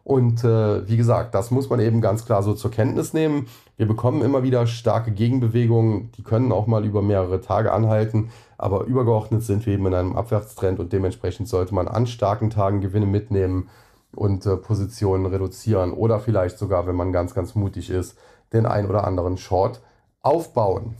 Und äh, wie gesagt, das muss man eben ganz klar so zur Kenntnis nehmen. Wir bekommen immer wieder starke Gegenbewegungen, die können auch mal über mehrere Tage anhalten, aber übergeordnet sind wir eben in einem Abwärtstrend und dementsprechend sollte man an starken Tagen Gewinne mitnehmen und äh, Positionen reduzieren oder vielleicht sogar, wenn man ganz, ganz mutig ist, den ein oder anderen Short aufbauen.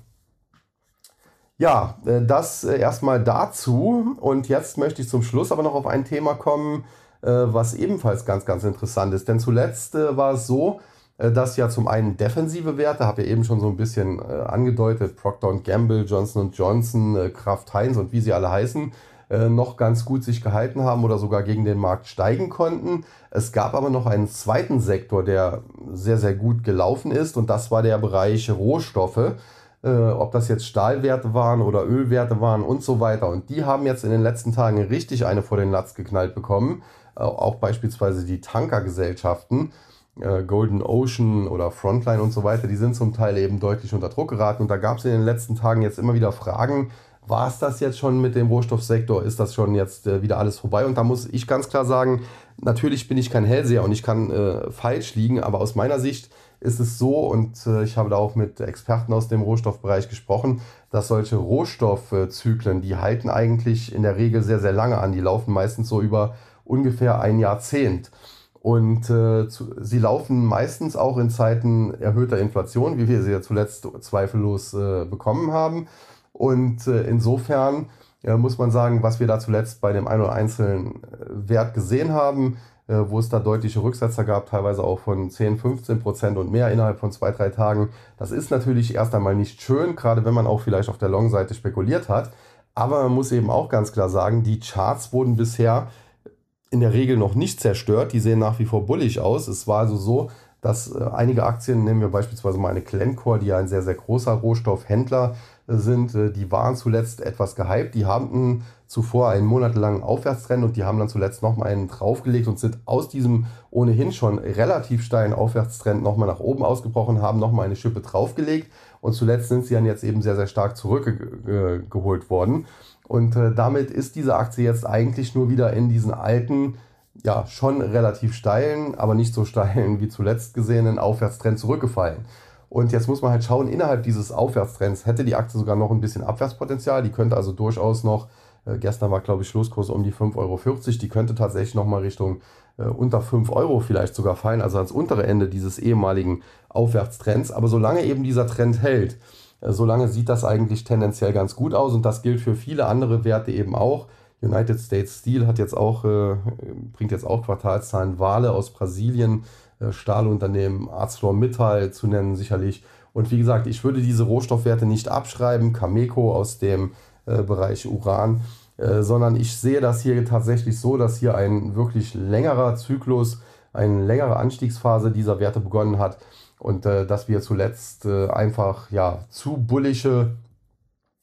Ja, äh, das äh, erstmal dazu und jetzt möchte ich zum Schluss aber noch auf ein Thema kommen, was ebenfalls ganz, ganz interessant ist. Denn zuletzt äh, war es so, äh, dass ja zum einen defensive Werte, habe ich eben schon so ein bisschen angedeutet, Procter Gamble, Johnson Johnson, Kraft Heinz und wie sie alle heißen, noch ganz gut sich gehalten haben oder sogar gegen den Markt steigen konnten. Es gab aber noch einen zweiten Sektor, der sehr, sehr gut gelaufen ist und das war der Bereich Rohstoffe. ob das jetzt Stahlwerte waren oder Ölwerte waren und so weiter. Und die haben jetzt in den letzten Tagen richtig eine vor den Latz geknallt bekommen. Auch beispielsweise die Tankergesellschaften, äh, Golden Ocean oder Frontline und so weiter, die sind zum Teil eben deutlich unter Druck geraten. Und da gab es in den letzten Tagen jetzt immer wieder Fragen, war es das jetzt schon mit dem Rohstoffsektor? Ist das schon jetzt äh, wieder alles vorbei? Und da muss ich ganz klar sagen, natürlich bin ich kein Hellseher und ich kann äh, falsch liegen, aber aus meiner Sicht ist es so, und äh, ich habe da auch mit Experten aus dem Rohstoffbereich gesprochen, dass solche Rohstoffzyklen, die halten eigentlich in der Regel sehr, sehr lange an. Die laufen meistens so über ungefähr ein Jahrzehnt. Und äh, zu, sie laufen meistens auch in Zeiten erhöhter Inflation, wie wir sie ja zuletzt zweifellos äh, bekommen haben. Und äh, insofern muss man sagen, was wir da zuletzt bei dem einen oder einzelnen äh, Wert gesehen haben, äh, wo es da deutliche Rücksetzer gab, teilweise auch von 10, 15 Prozent und mehr innerhalb von zwei, drei Tagen. Das ist natürlich erst einmal nicht schön, gerade wenn man auch vielleicht auf der Long-Seite spekuliert hat. Aber man muss eben auch ganz klar sagen, die Charts wurden bisher in der Regel noch nicht zerstört. Die sehen nach wie vor bullig aus. Es war also so, dass äh, einige Aktien, nehmen wir beispielsweise mal eine Glencore, die ja ein sehr, sehr großer Rohstoffhändler äh, sind, äh, die waren zuletzt etwas gehypt. Die haben zuvor einen monatelangen Aufwärtstrend und die haben dann zuletzt nochmal einen draufgelegt und sind aus diesem ohnehin schon relativ steilen Aufwärtstrend nochmal nach oben ausgebrochen, haben nochmal eine Schippe draufgelegt und zuletzt sind sie dann jetzt eben sehr, sehr stark zurückgeholt worden. Und äh, damit ist diese Aktie jetzt eigentlich nur wieder in diesen alten, ja, schon relativ steilen, aber nicht so steilen wie zuletzt gesehenen Aufwärtstrend zurückgefallen. Und jetzt muss man halt schauen, innerhalb dieses Aufwärtstrends hätte die Aktie sogar noch ein bisschen Abwärtspotenzial. Die könnte also durchaus noch, äh, gestern war glaube ich Schlusskurs um die 5,40 Euro, die könnte tatsächlich noch mal Richtung äh, unter 5 Euro vielleicht sogar fallen, also ans untere Ende dieses ehemaligen Aufwärtstrends. Aber solange eben dieser Trend hält, solange sieht das eigentlich tendenziell ganz gut aus und das gilt für viele andere Werte eben auch. United States Steel hat jetzt auch, äh, bringt jetzt auch Quartalszahlen, Wale aus Brasilien, äh, Stahlunternehmen, ArcelorMittal zu nennen sicherlich. Und wie gesagt, ich würde diese Rohstoffwerte nicht abschreiben, Cameco aus dem äh, Bereich Uran, äh, sondern ich sehe das hier tatsächlich so, dass hier ein wirklich längerer Zyklus, eine längere Anstiegsphase dieser Werte begonnen hat und äh, dass wir zuletzt äh, einfach ja zu bullische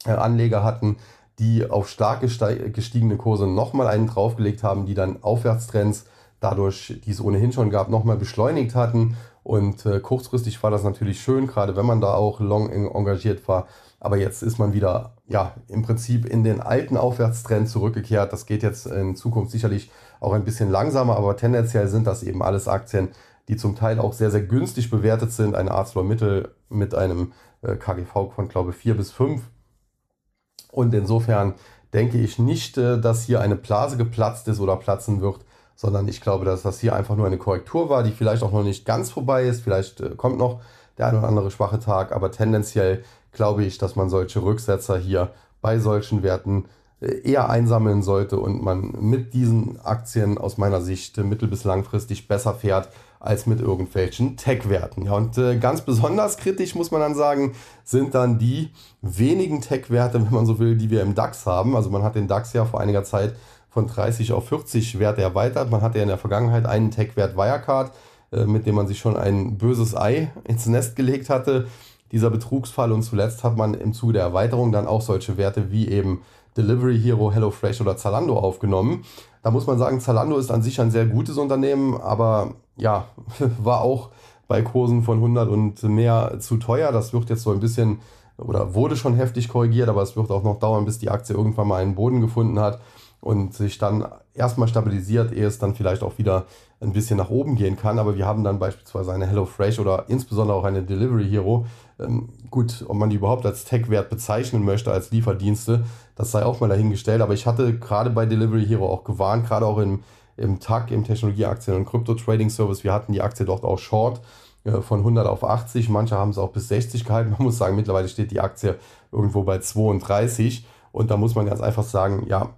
äh, Anleger hatten, die auf stark gestiegene Kurse nochmal einen draufgelegt haben, die dann Aufwärtstrends dadurch, die es ohnehin schon gab, nochmal beschleunigt hatten. Und äh, kurzfristig war das natürlich schön, gerade wenn man da auch long engagiert war. Aber jetzt ist man wieder, ja, im Prinzip in den alten Aufwärtstrend zurückgekehrt. Das geht jetzt in Zukunft sicherlich auch ein bisschen langsamer, aber tendenziell sind das eben alles Aktien, die zum Teil auch sehr, sehr günstig bewertet sind. Eine ArcelorMittel mit einem äh, KGV von, glaube ich, 4 bis 5. Und insofern denke ich nicht, äh, dass hier eine Blase geplatzt ist oder platzen wird, sondern ich glaube, dass das hier einfach nur eine Korrektur war, die vielleicht auch noch nicht ganz vorbei ist. Vielleicht äh, kommt noch der ein oder andere schwache Tag, aber tendenziell glaube ich, dass man solche Rücksetzer hier bei solchen Werten eher einsammeln sollte und man mit diesen Aktien aus meiner Sicht mittel- bis langfristig besser fährt als mit irgendwelchen Tech-Werten. Ja, und äh, ganz besonders kritisch muss man dann sagen, sind dann die wenigen Tech-Werte, wenn man so will, die wir im DAX haben. Also man hat den DAX ja vor einiger Zeit von 30 auf 40 Werte erweitert. Man hatte ja in der Vergangenheit einen Tech-Wert Wirecard, äh, mit dem man sich schon ein böses Ei ins Nest gelegt hatte. Dieser Betrugsfall und zuletzt hat man im Zuge der Erweiterung dann auch solche Werte wie eben Delivery Hero, HelloFresh oder Zalando aufgenommen. Da muss man sagen, Zalando ist an sich ein sehr gutes Unternehmen, aber ja, war auch bei Kursen von 100 und mehr zu teuer. Das wird jetzt so ein bisschen oder wurde schon heftig korrigiert, aber es wird auch noch dauern, bis die Aktie irgendwann mal einen Boden gefunden hat und sich dann erstmal stabilisiert, ehe es dann vielleicht auch wieder ein bisschen nach oben gehen kann. Aber wir haben dann beispielsweise eine HelloFresh oder insbesondere auch eine Delivery Hero. Ähm, gut, ob man die überhaupt als Tech-Wert bezeichnen möchte, als Lieferdienste, das sei auch mal dahingestellt. Aber ich hatte gerade bei Delivery Hero auch gewarnt, gerade auch im, im TAC, im Technologieaktien- und Krypto-Trading-Service. Wir hatten die Aktie dort auch short äh, von 100 auf 80. Manche haben es auch bis 60 gehalten. Man muss sagen, mittlerweile steht die Aktie irgendwo bei 32. Und da muss man ganz einfach sagen, ja,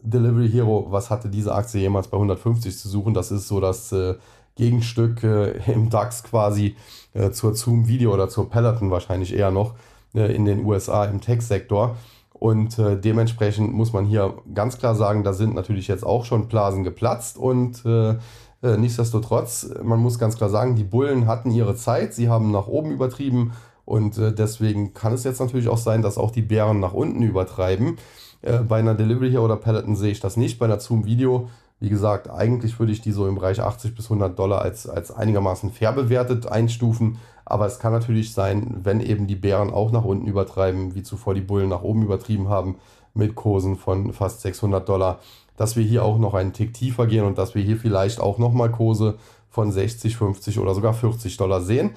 Delivery Hero, was hatte diese Aktie jemals bei 150 zu suchen? Das ist so das äh, Gegenstück äh, im DAX quasi äh, zur Zoom Video oder zur Peloton wahrscheinlich eher noch äh, in den USA im Tech-Sektor. Und äh, dementsprechend muss man hier ganz klar sagen, da sind natürlich jetzt auch schon Blasen geplatzt und äh, nichtsdestotrotz, man muss ganz klar sagen, die Bullen hatten ihre Zeit, sie haben nach oben übertrieben und deswegen kann es jetzt natürlich auch sein, dass auch die Bären nach unten übertreiben. Äh, bei einer Delivery hier oder Peloton sehe ich das nicht. Bei einer Zoom Video, wie gesagt, eigentlich würde ich die so im Bereich 80 bis 100 Dollar als, als einigermaßen fair bewertet einstufen. Aber es kann natürlich sein, wenn eben die Bären auch nach unten übertreiben, wie zuvor die Bullen nach oben übertrieben haben, mit Kursen von fast 600 Dollar, dass wir hier auch noch einen Tick tiefer gehen und dass wir hier vielleicht auch nochmal Kurse von 60, 50 oder sogar 40 Dollar sehen.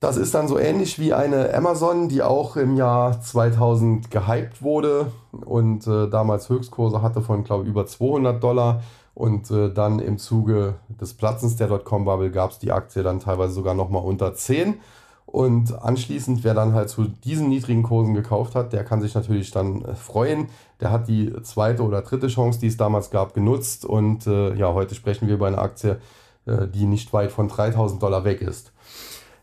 Das ist dann so ähnlich wie eine Amazon, die auch im Jahr 2000 gehypt wurde und äh, damals Höchstkurse hatte von, glaube ich, über 200 Dollar. Und äh, dann im Zuge des Platzens der Dotcom-Bubble gab es die Aktie dann teilweise sogar nochmal unter 10. Und anschließend, wer dann halt zu diesen niedrigen Kursen gekauft hat, der kann sich natürlich dann äh, freuen. Der hat die zweite oder dritte Chance, die es damals gab, genutzt. Und äh, ja, heute sprechen wir über eine Aktie, äh, die nicht weit von 3000 Dollar weg ist.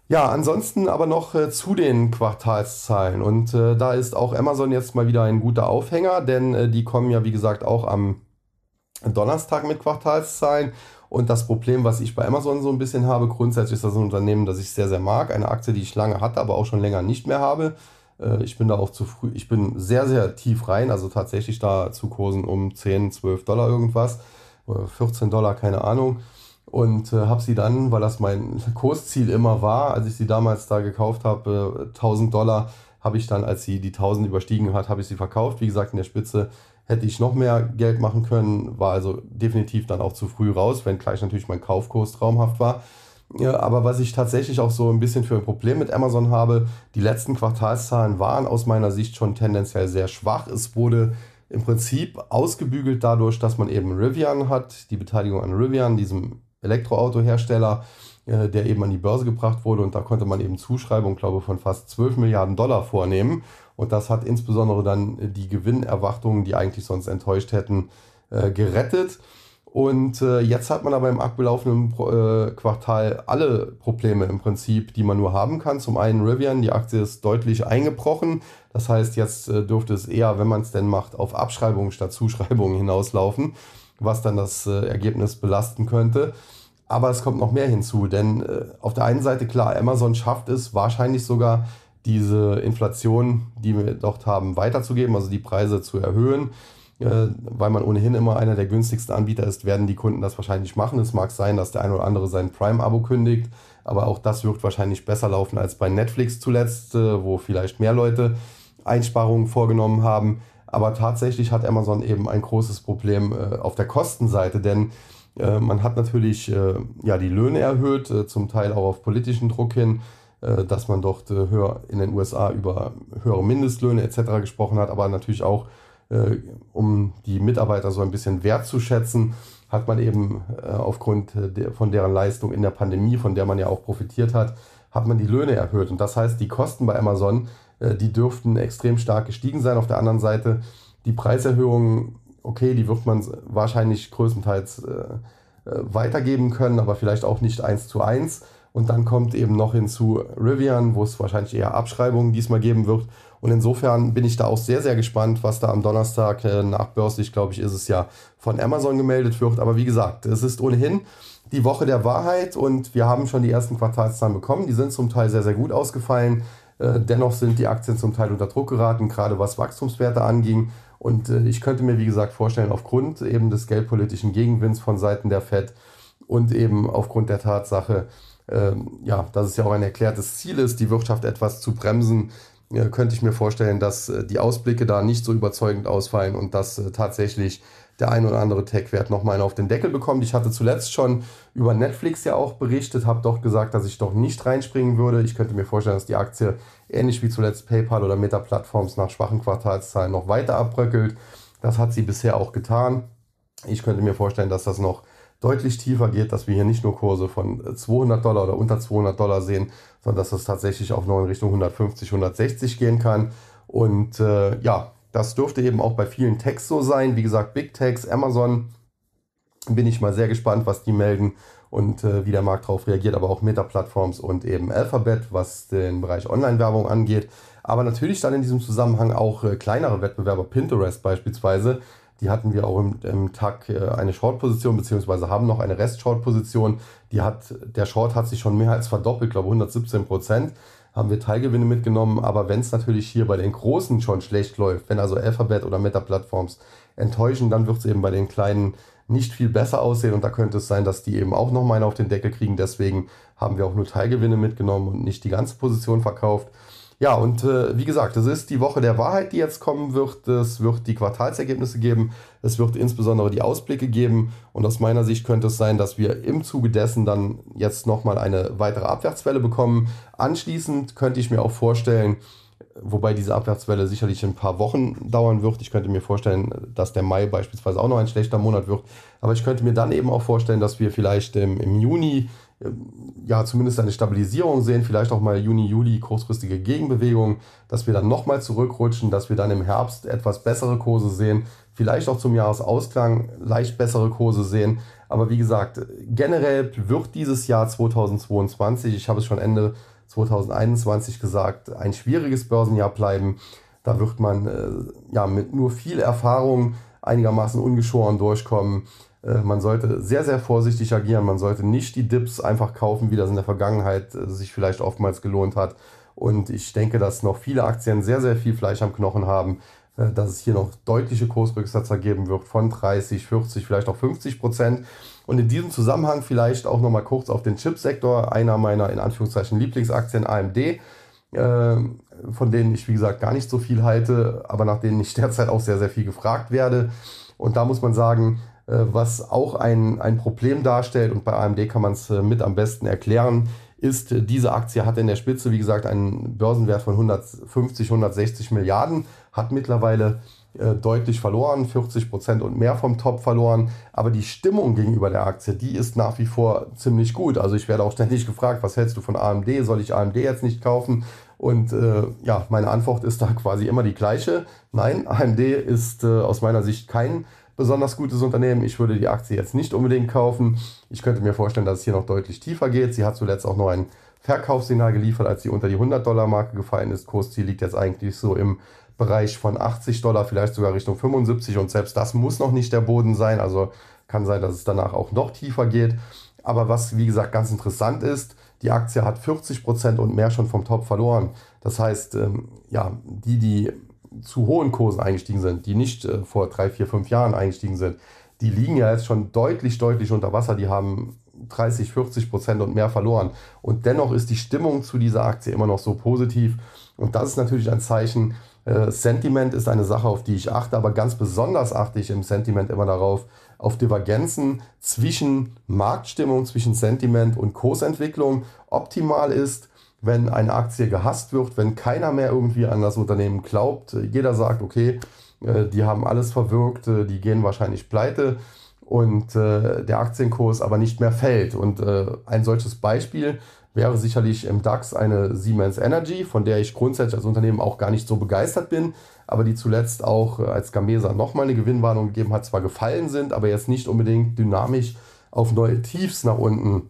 Ja, ansonsten aber noch äh, zu den Quartalszahlen. Und äh, da ist auch Amazon jetzt mal wieder ein guter Aufhänger, denn äh, die kommen ja, wie gesagt, auch am Donnerstag mit Quartalszahlen. Und das Problem, was ich bei Amazon so ein bisschen habe, grundsätzlich ist das ein Unternehmen, das ich sehr, sehr mag. Eine Aktie, die ich lange hatte, aber auch schon länger nicht mehr habe. Äh, ich bin da auch zu früh, ich bin sehr, sehr tief rein, also tatsächlich da zu Kursen um 10, 12 Dollar irgendwas, 14 Dollar, keine Ahnung und äh, habe sie dann, weil das mein Kursziel immer war, als ich sie damals da gekauft habe, äh, 1000 Dollar, habe ich dann, als sie die 1000 überstiegen hat, habe ich sie verkauft. Wie gesagt, in der Spitze hätte ich noch mehr Geld machen können, war also definitiv dann auch zu früh raus, wenn gleich natürlich mein Kaufkurs traumhaft war. Ja, aber was ich tatsächlich auch so ein bisschen für ein Problem mit Amazon habe, die letzten Quartalszahlen waren aus meiner Sicht schon tendenziell sehr schwach. Es wurde im Prinzip ausgebügelt dadurch, dass man eben Rivian hat, die Beteiligung an Rivian, diesem Elektroautohersteller, äh, der eben an die Börse gebracht wurde. Und da konnte man eben Zuschreibungen, glaube ich, von fast 12 Milliarden Dollar vornehmen. Und das hat insbesondere dann die Gewinnerwartungen, die eigentlich sonst enttäuscht hätten, äh, gerettet. Und äh, jetzt hat man aber im abgelaufenen Quartal alle Probleme im Prinzip, die man nur haben kann. Zum einen Rivian, die Aktie ist deutlich eingebrochen. Das heißt, jetzt dürfte es eher, wenn man es denn macht, auf Abschreibungen statt Zuschreibungen hinauslaufen was dann das äh, Ergebnis belasten könnte. Aber es kommt noch mehr hinzu, denn äh, auf der einen Seite klar, Amazon schafft es wahrscheinlich sogar, diese Inflation, die wir dort haben, weiterzugeben, also die Preise zu erhöhen. äh, weil man ohnehin immer einer der günstigsten Anbieter ist, werden die Kunden das wahrscheinlich machen. Es mag sein, dass der eine oder andere sein Prime-Abo kündigt, aber auch das wird wahrscheinlich besser laufen als bei Netflix zuletzt, äh, wo vielleicht mehr Leute Einsparungen vorgenommen haben. Aber tatsächlich hat Amazon eben ein großes Problem äh, auf der Kostenseite, denn man hat natürlich ja, die Löhne erhöht, zum Teil auch auf politischen Druck hin, dass man dort höher in den USA über höhere Mindestlöhne etc. gesprochen hat, aber natürlich auch äh, um die Mitarbeiter so ein bisschen wertzuschätzen, hat man eben äh, aufgrund der, von deren Leistung in der Pandemie, von der man ja auch profitiert hat, hat man die Löhne erhöht. Und das heißt, die Kosten bei Amazon, äh, die dürften extrem stark gestiegen sein. Auf der anderen Seite, die Preiserhöhungen, okay, die wird man wahrscheinlich größtenteils äh, äh, weitergeben können, aber vielleicht auch nicht eins zu eins. Und dann kommt eben noch hinzu Rivian, wo es wahrscheinlich eher Abschreibungen diesmal geben wird. Und insofern bin ich da auch sehr, sehr gespannt, was da am Donnerstag äh, nachbörslich, glaube ich, ist es ja von Amazon gemeldet wird. Aber wie gesagt, es ist ohnehin die Woche der Wahrheit und wir haben schon die ersten Quartalszahlen bekommen. Die sind zum Teil sehr, sehr gut ausgefallen. Äh, dennoch sind die Aktien zum Teil unter Druck geraten, gerade was Wachstumswerte anging. Und äh, ich könnte mir, wie gesagt, vorstellen, aufgrund eben des geldpolitischen Gegenwinds von Seiten der FED und eben aufgrund der Tatsache, ähm, ja, dass es ja auch ein erklärtes Ziel ist, die Wirtschaft etwas zu bremsen, könnte ich mir vorstellen, dass äh, die Ausblicke da nicht so überzeugend ausfallen und dass äh, tatsächlich der ein oder andere Tech-Wert nochmal auf den Deckel bekommt. Ich hatte zuletzt schon über Netflix ja auch berichtet, habe doch gesagt, dass ich doch nicht reinspringen würde. Ich könnte mir vorstellen, dass die Aktie ähnlich wie zuletzt PayPal oder Meta-Plattforms nach schwachen Quartalszahlen noch weiter abbröckelt. Das hat sie bisher auch getan. Ich könnte mir vorstellen, dass das noch deutlich tiefer geht, dass wir hier nicht nur Kurse von 200 Dollar oder unter 200 Dollar sehen, sondern dass es tatsächlich auch noch in Richtung 150, 160 gehen kann. Und äh, ja, das dürfte eben auch bei vielen Techs so sein. Wie gesagt, Big Techs, Amazon, bin ich mal sehr gespannt, was die melden und äh, wie der Markt darauf reagiert, aber auch Meta-Plattforms und eben Alphabet, was den Bereich Online-Werbung angeht. Aber natürlich dann in diesem Zusammenhang auch äh, kleinere Wettbewerber, Pinterest beispielsweise, die hatten wir auch im, im Tag äh, eine Short-Position, beziehungsweise haben noch eine Rest-Short-Position. Hat, der Short hat sich schon mehr als verdoppelt, glaube 117 Prozent. Haben wir Teilgewinne mitgenommen, aber wenn es natürlich hier bei den Großen schon schlecht läuft, wenn also Alphabet oder Meta-Plattforms enttäuschen, dann wird es eben bei den Kleinen nicht viel besser aussehen und da könnte es sein, dass die eben auch nochmal auf den Deckel kriegen. Deswegen haben wir auch nur Teilgewinne mitgenommen und nicht die ganze Position verkauft. Ja, und äh, wie gesagt, es ist die Woche der Wahrheit, die jetzt kommen wird. Es wird die Quartalsergebnisse geben. Es wird insbesondere die Ausblicke geben. Und aus meiner Sicht könnte es sein, dass wir im Zuge dessen dann jetzt nochmal eine weitere Abwärtswelle bekommen. Anschließend könnte ich mir auch vorstellen, wobei diese Abwärtswelle sicherlich ein paar Wochen dauern wird. Ich könnte mir vorstellen, dass der Mai beispielsweise auch noch ein schlechter Monat wird. Aber ich könnte mir dann eben auch vorstellen, dass wir vielleicht im, im Juni ja zumindest eine Stabilisierung sehen, vielleicht auch mal Juni, Juli kurzfristige Gegenbewegungen, dass wir dann nochmal zurückrutschen, dass wir dann im Herbst etwas bessere Kurse sehen, vielleicht auch zum Jahresausklang leicht bessere Kurse sehen. Aber wie gesagt, generell wird dieses Jahr 2022, ich habe es schon Ende 2021 gesagt, ein schwieriges Börsenjahr bleiben. Da wird man äh, ja mit nur viel Erfahrung einigermaßen ungeschoren durchkommen. Äh, man sollte sehr, sehr vorsichtig agieren. Man sollte nicht die Dips einfach kaufen, wie das in der Vergangenheit äh, sich vielleicht oftmals gelohnt hat. Und ich denke, dass noch viele Aktien sehr, sehr viel Fleisch am Knochen haben, äh, dass es hier noch deutliche Kursrücksetzer geben wird von 30, 40, vielleicht auch 50 Prozent. Und in diesem Zusammenhang vielleicht auch nochmal kurz auf den Chipsektor, einer meiner in Anführungszeichen Lieblingsaktien AMD, von denen ich wie gesagt gar nicht so viel halte, aber nach denen ich derzeit auch sehr, sehr viel gefragt werde. Und da muss man sagen, was auch ein, ein Problem darstellt und bei AMD kann man es äh, mit am besten erklären, ist, äh, diese Aktie hat in der Spitze, wie gesagt, einen Börsenwert von 150, 160 Milliarden, hat mittlerweile deutlich verloren, 40 Prozent und mehr vom Top verloren. Aber die Stimmung gegenüber der Aktie, die ist nach wie vor ziemlich gut. Also ich werde auch ständig gefragt, was hältst du von AMD? Soll ich AMD jetzt nicht kaufen? Und äh, ja, meine Antwort ist da quasi immer die gleiche. Nein, AMD ist äh, aus meiner Sicht kein besonders gutes Unternehmen. Ich würde die Aktie jetzt nicht unbedingt kaufen. Ich könnte mir vorstellen, dass es hier noch deutlich tiefer geht. Sie hat zuletzt auch noch ein Verkaufssignal geliefert, als sie unter die 100-Dollar-Marke gefallen ist. Kursziel liegt jetzt eigentlich so im Bereich von 80 Dollar, vielleicht sogar Richtung 75 und selbst das muss noch nicht der Boden sein. Also kann sein, dass es danach auch noch tiefer geht. Aber was, wie gesagt, ganz interessant ist, die Aktie hat 40 Prozent und mehr schon vom Top verloren. Das heißt, ähm, ja, die, die zu hohen Kursen eingestiegen sind, die nicht äh, vor drei, vier, fünf Jahren eingestiegen sind, die liegen ja jetzt schon deutlich, deutlich unter Wasser. Die haben 30, 40 Prozent und mehr verloren. Und dennoch ist die Stimmung zu dieser Aktie immer noch so positiv. Und das ist natürlich ein Zeichen. Äh, Sentiment ist eine Sache, auf die ich achte, aber ganz besonders achte ich im Sentiment immer darauf, auf Divergenzen zwischen Marktstimmung, zwischen Sentiment und Kursentwicklung. Optimal ist, wenn eine Aktie gehasst wird, wenn keiner mehr irgendwie an das Unternehmen glaubt. Jeder sagt, okay, äh, die haben alles verwirkt, äh, die gehen wahrscheinlich pleite und äh, der Aktienkurs aber nicht mehr fällt. Und ein solches Beispiel wäre sicherlich im DAX eine Siemens Energy, von der ich grundsätzlich als Unternehmen auch gar nicht so begeistert bin, aber die zuletzt auch als Gamesa nochmal eine Gewinnwarnung gegeben hat, zwar gefallen sind, aber jetzt nicht unbedingt dynamisch auf neue Tiefs nach unten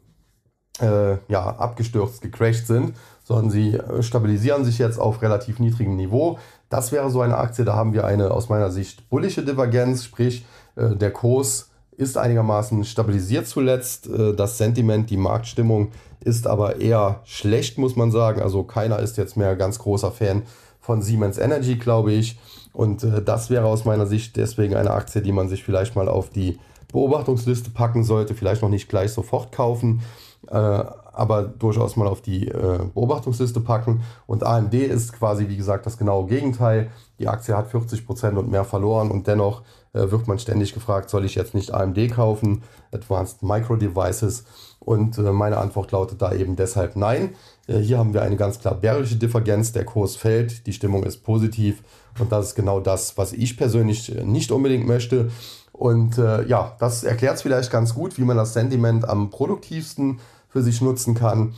äh, ja, abgestürzt, gecrashed sind, sondern sie stabilisieren sich jetzt auf relativ niedrigem Niveau. Das wäre so eine Aktie, da haben wir eine aus meiner Sicht bullische Divergenz, sprich äh, der Kurs ist einigermaßen stabilisiert zuletzt. Äh, das Sentiment, die Marktstimmung ist aber eher schlecht, muss man sagen. Also keiner ist jetzt mehr ganz großer Fan von Siemens Energy, glaube ich. Und äh, das wäre aus meiner Sicht deswegen eine Aktie, die man sich vielleicht mal auf die Beobachtungsliste packen sollte. Vielleicht noch nicht gleich sofort kaufen äh, aber durchaus mal auf die äh, Beobachtungsliste packen. Und AMD ist quasi, wie gesagt, das genaue Gegenteil. Die Aktie hat 40% und mehr verloren und dennoch äh, wird man ständig gefragt, soll ich jetzt nicht AMD kaufen, Advanced Micro Devices? Und äh, meine Antwort lautet da eben deshalb nein. Äh, hier haben wir eine ganz klar bärische Differenz, der Kurs fällt, die Stimmung ist positiv und das ist genau das, was ich persönlich äh, nicht unbedingt möchte. Und äh, ja, das erklärt es vielleicht ganz gut, wie man das Sentiment am produktivsten für sich nutzen kann.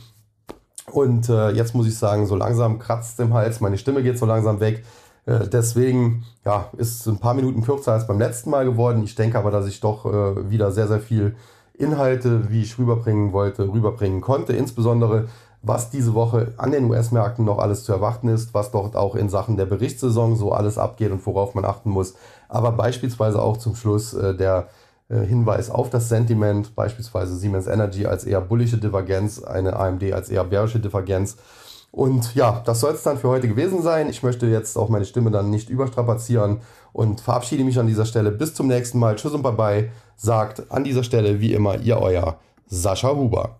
Und äh, jetzt muss ich sagen, so langsam kratzt im Hals, meine Stimme geht so langsam weg. Äh, deswegen ja, ist es ein paar Minuten kürzer als beim letzten Mal geworden. Ich denke aber, dass ich doch äh, wieder sehr, sehr viel Inhalte, wie ich rüberbringen wollte, rüberbringen konnte. Insbesondere was diese Woche an den US-Märkten noch alles zu erwarten ist, was dort auch in Sachen der Berichtssaison so alles abgeht und worauf man achten muss. Aber beispielsweise auch zum Schluss äh, der äh, Hinweis auf das Sentiment, beispielsweise Siemens Energy als eher bullische Divergenz, eine AMD als eher bärische Divergenz. Und ja, das soll es dann für heute gewesen sein. Ich möchte jetzt auch meine Stimme dann nicht überstrapazieren und verabschiede mich an dieser Stelle. Bis zum nächsten Mal. Tschüss und bye bye. Sagt an dieser Stelle wie immer ihr euer Sascha Huber.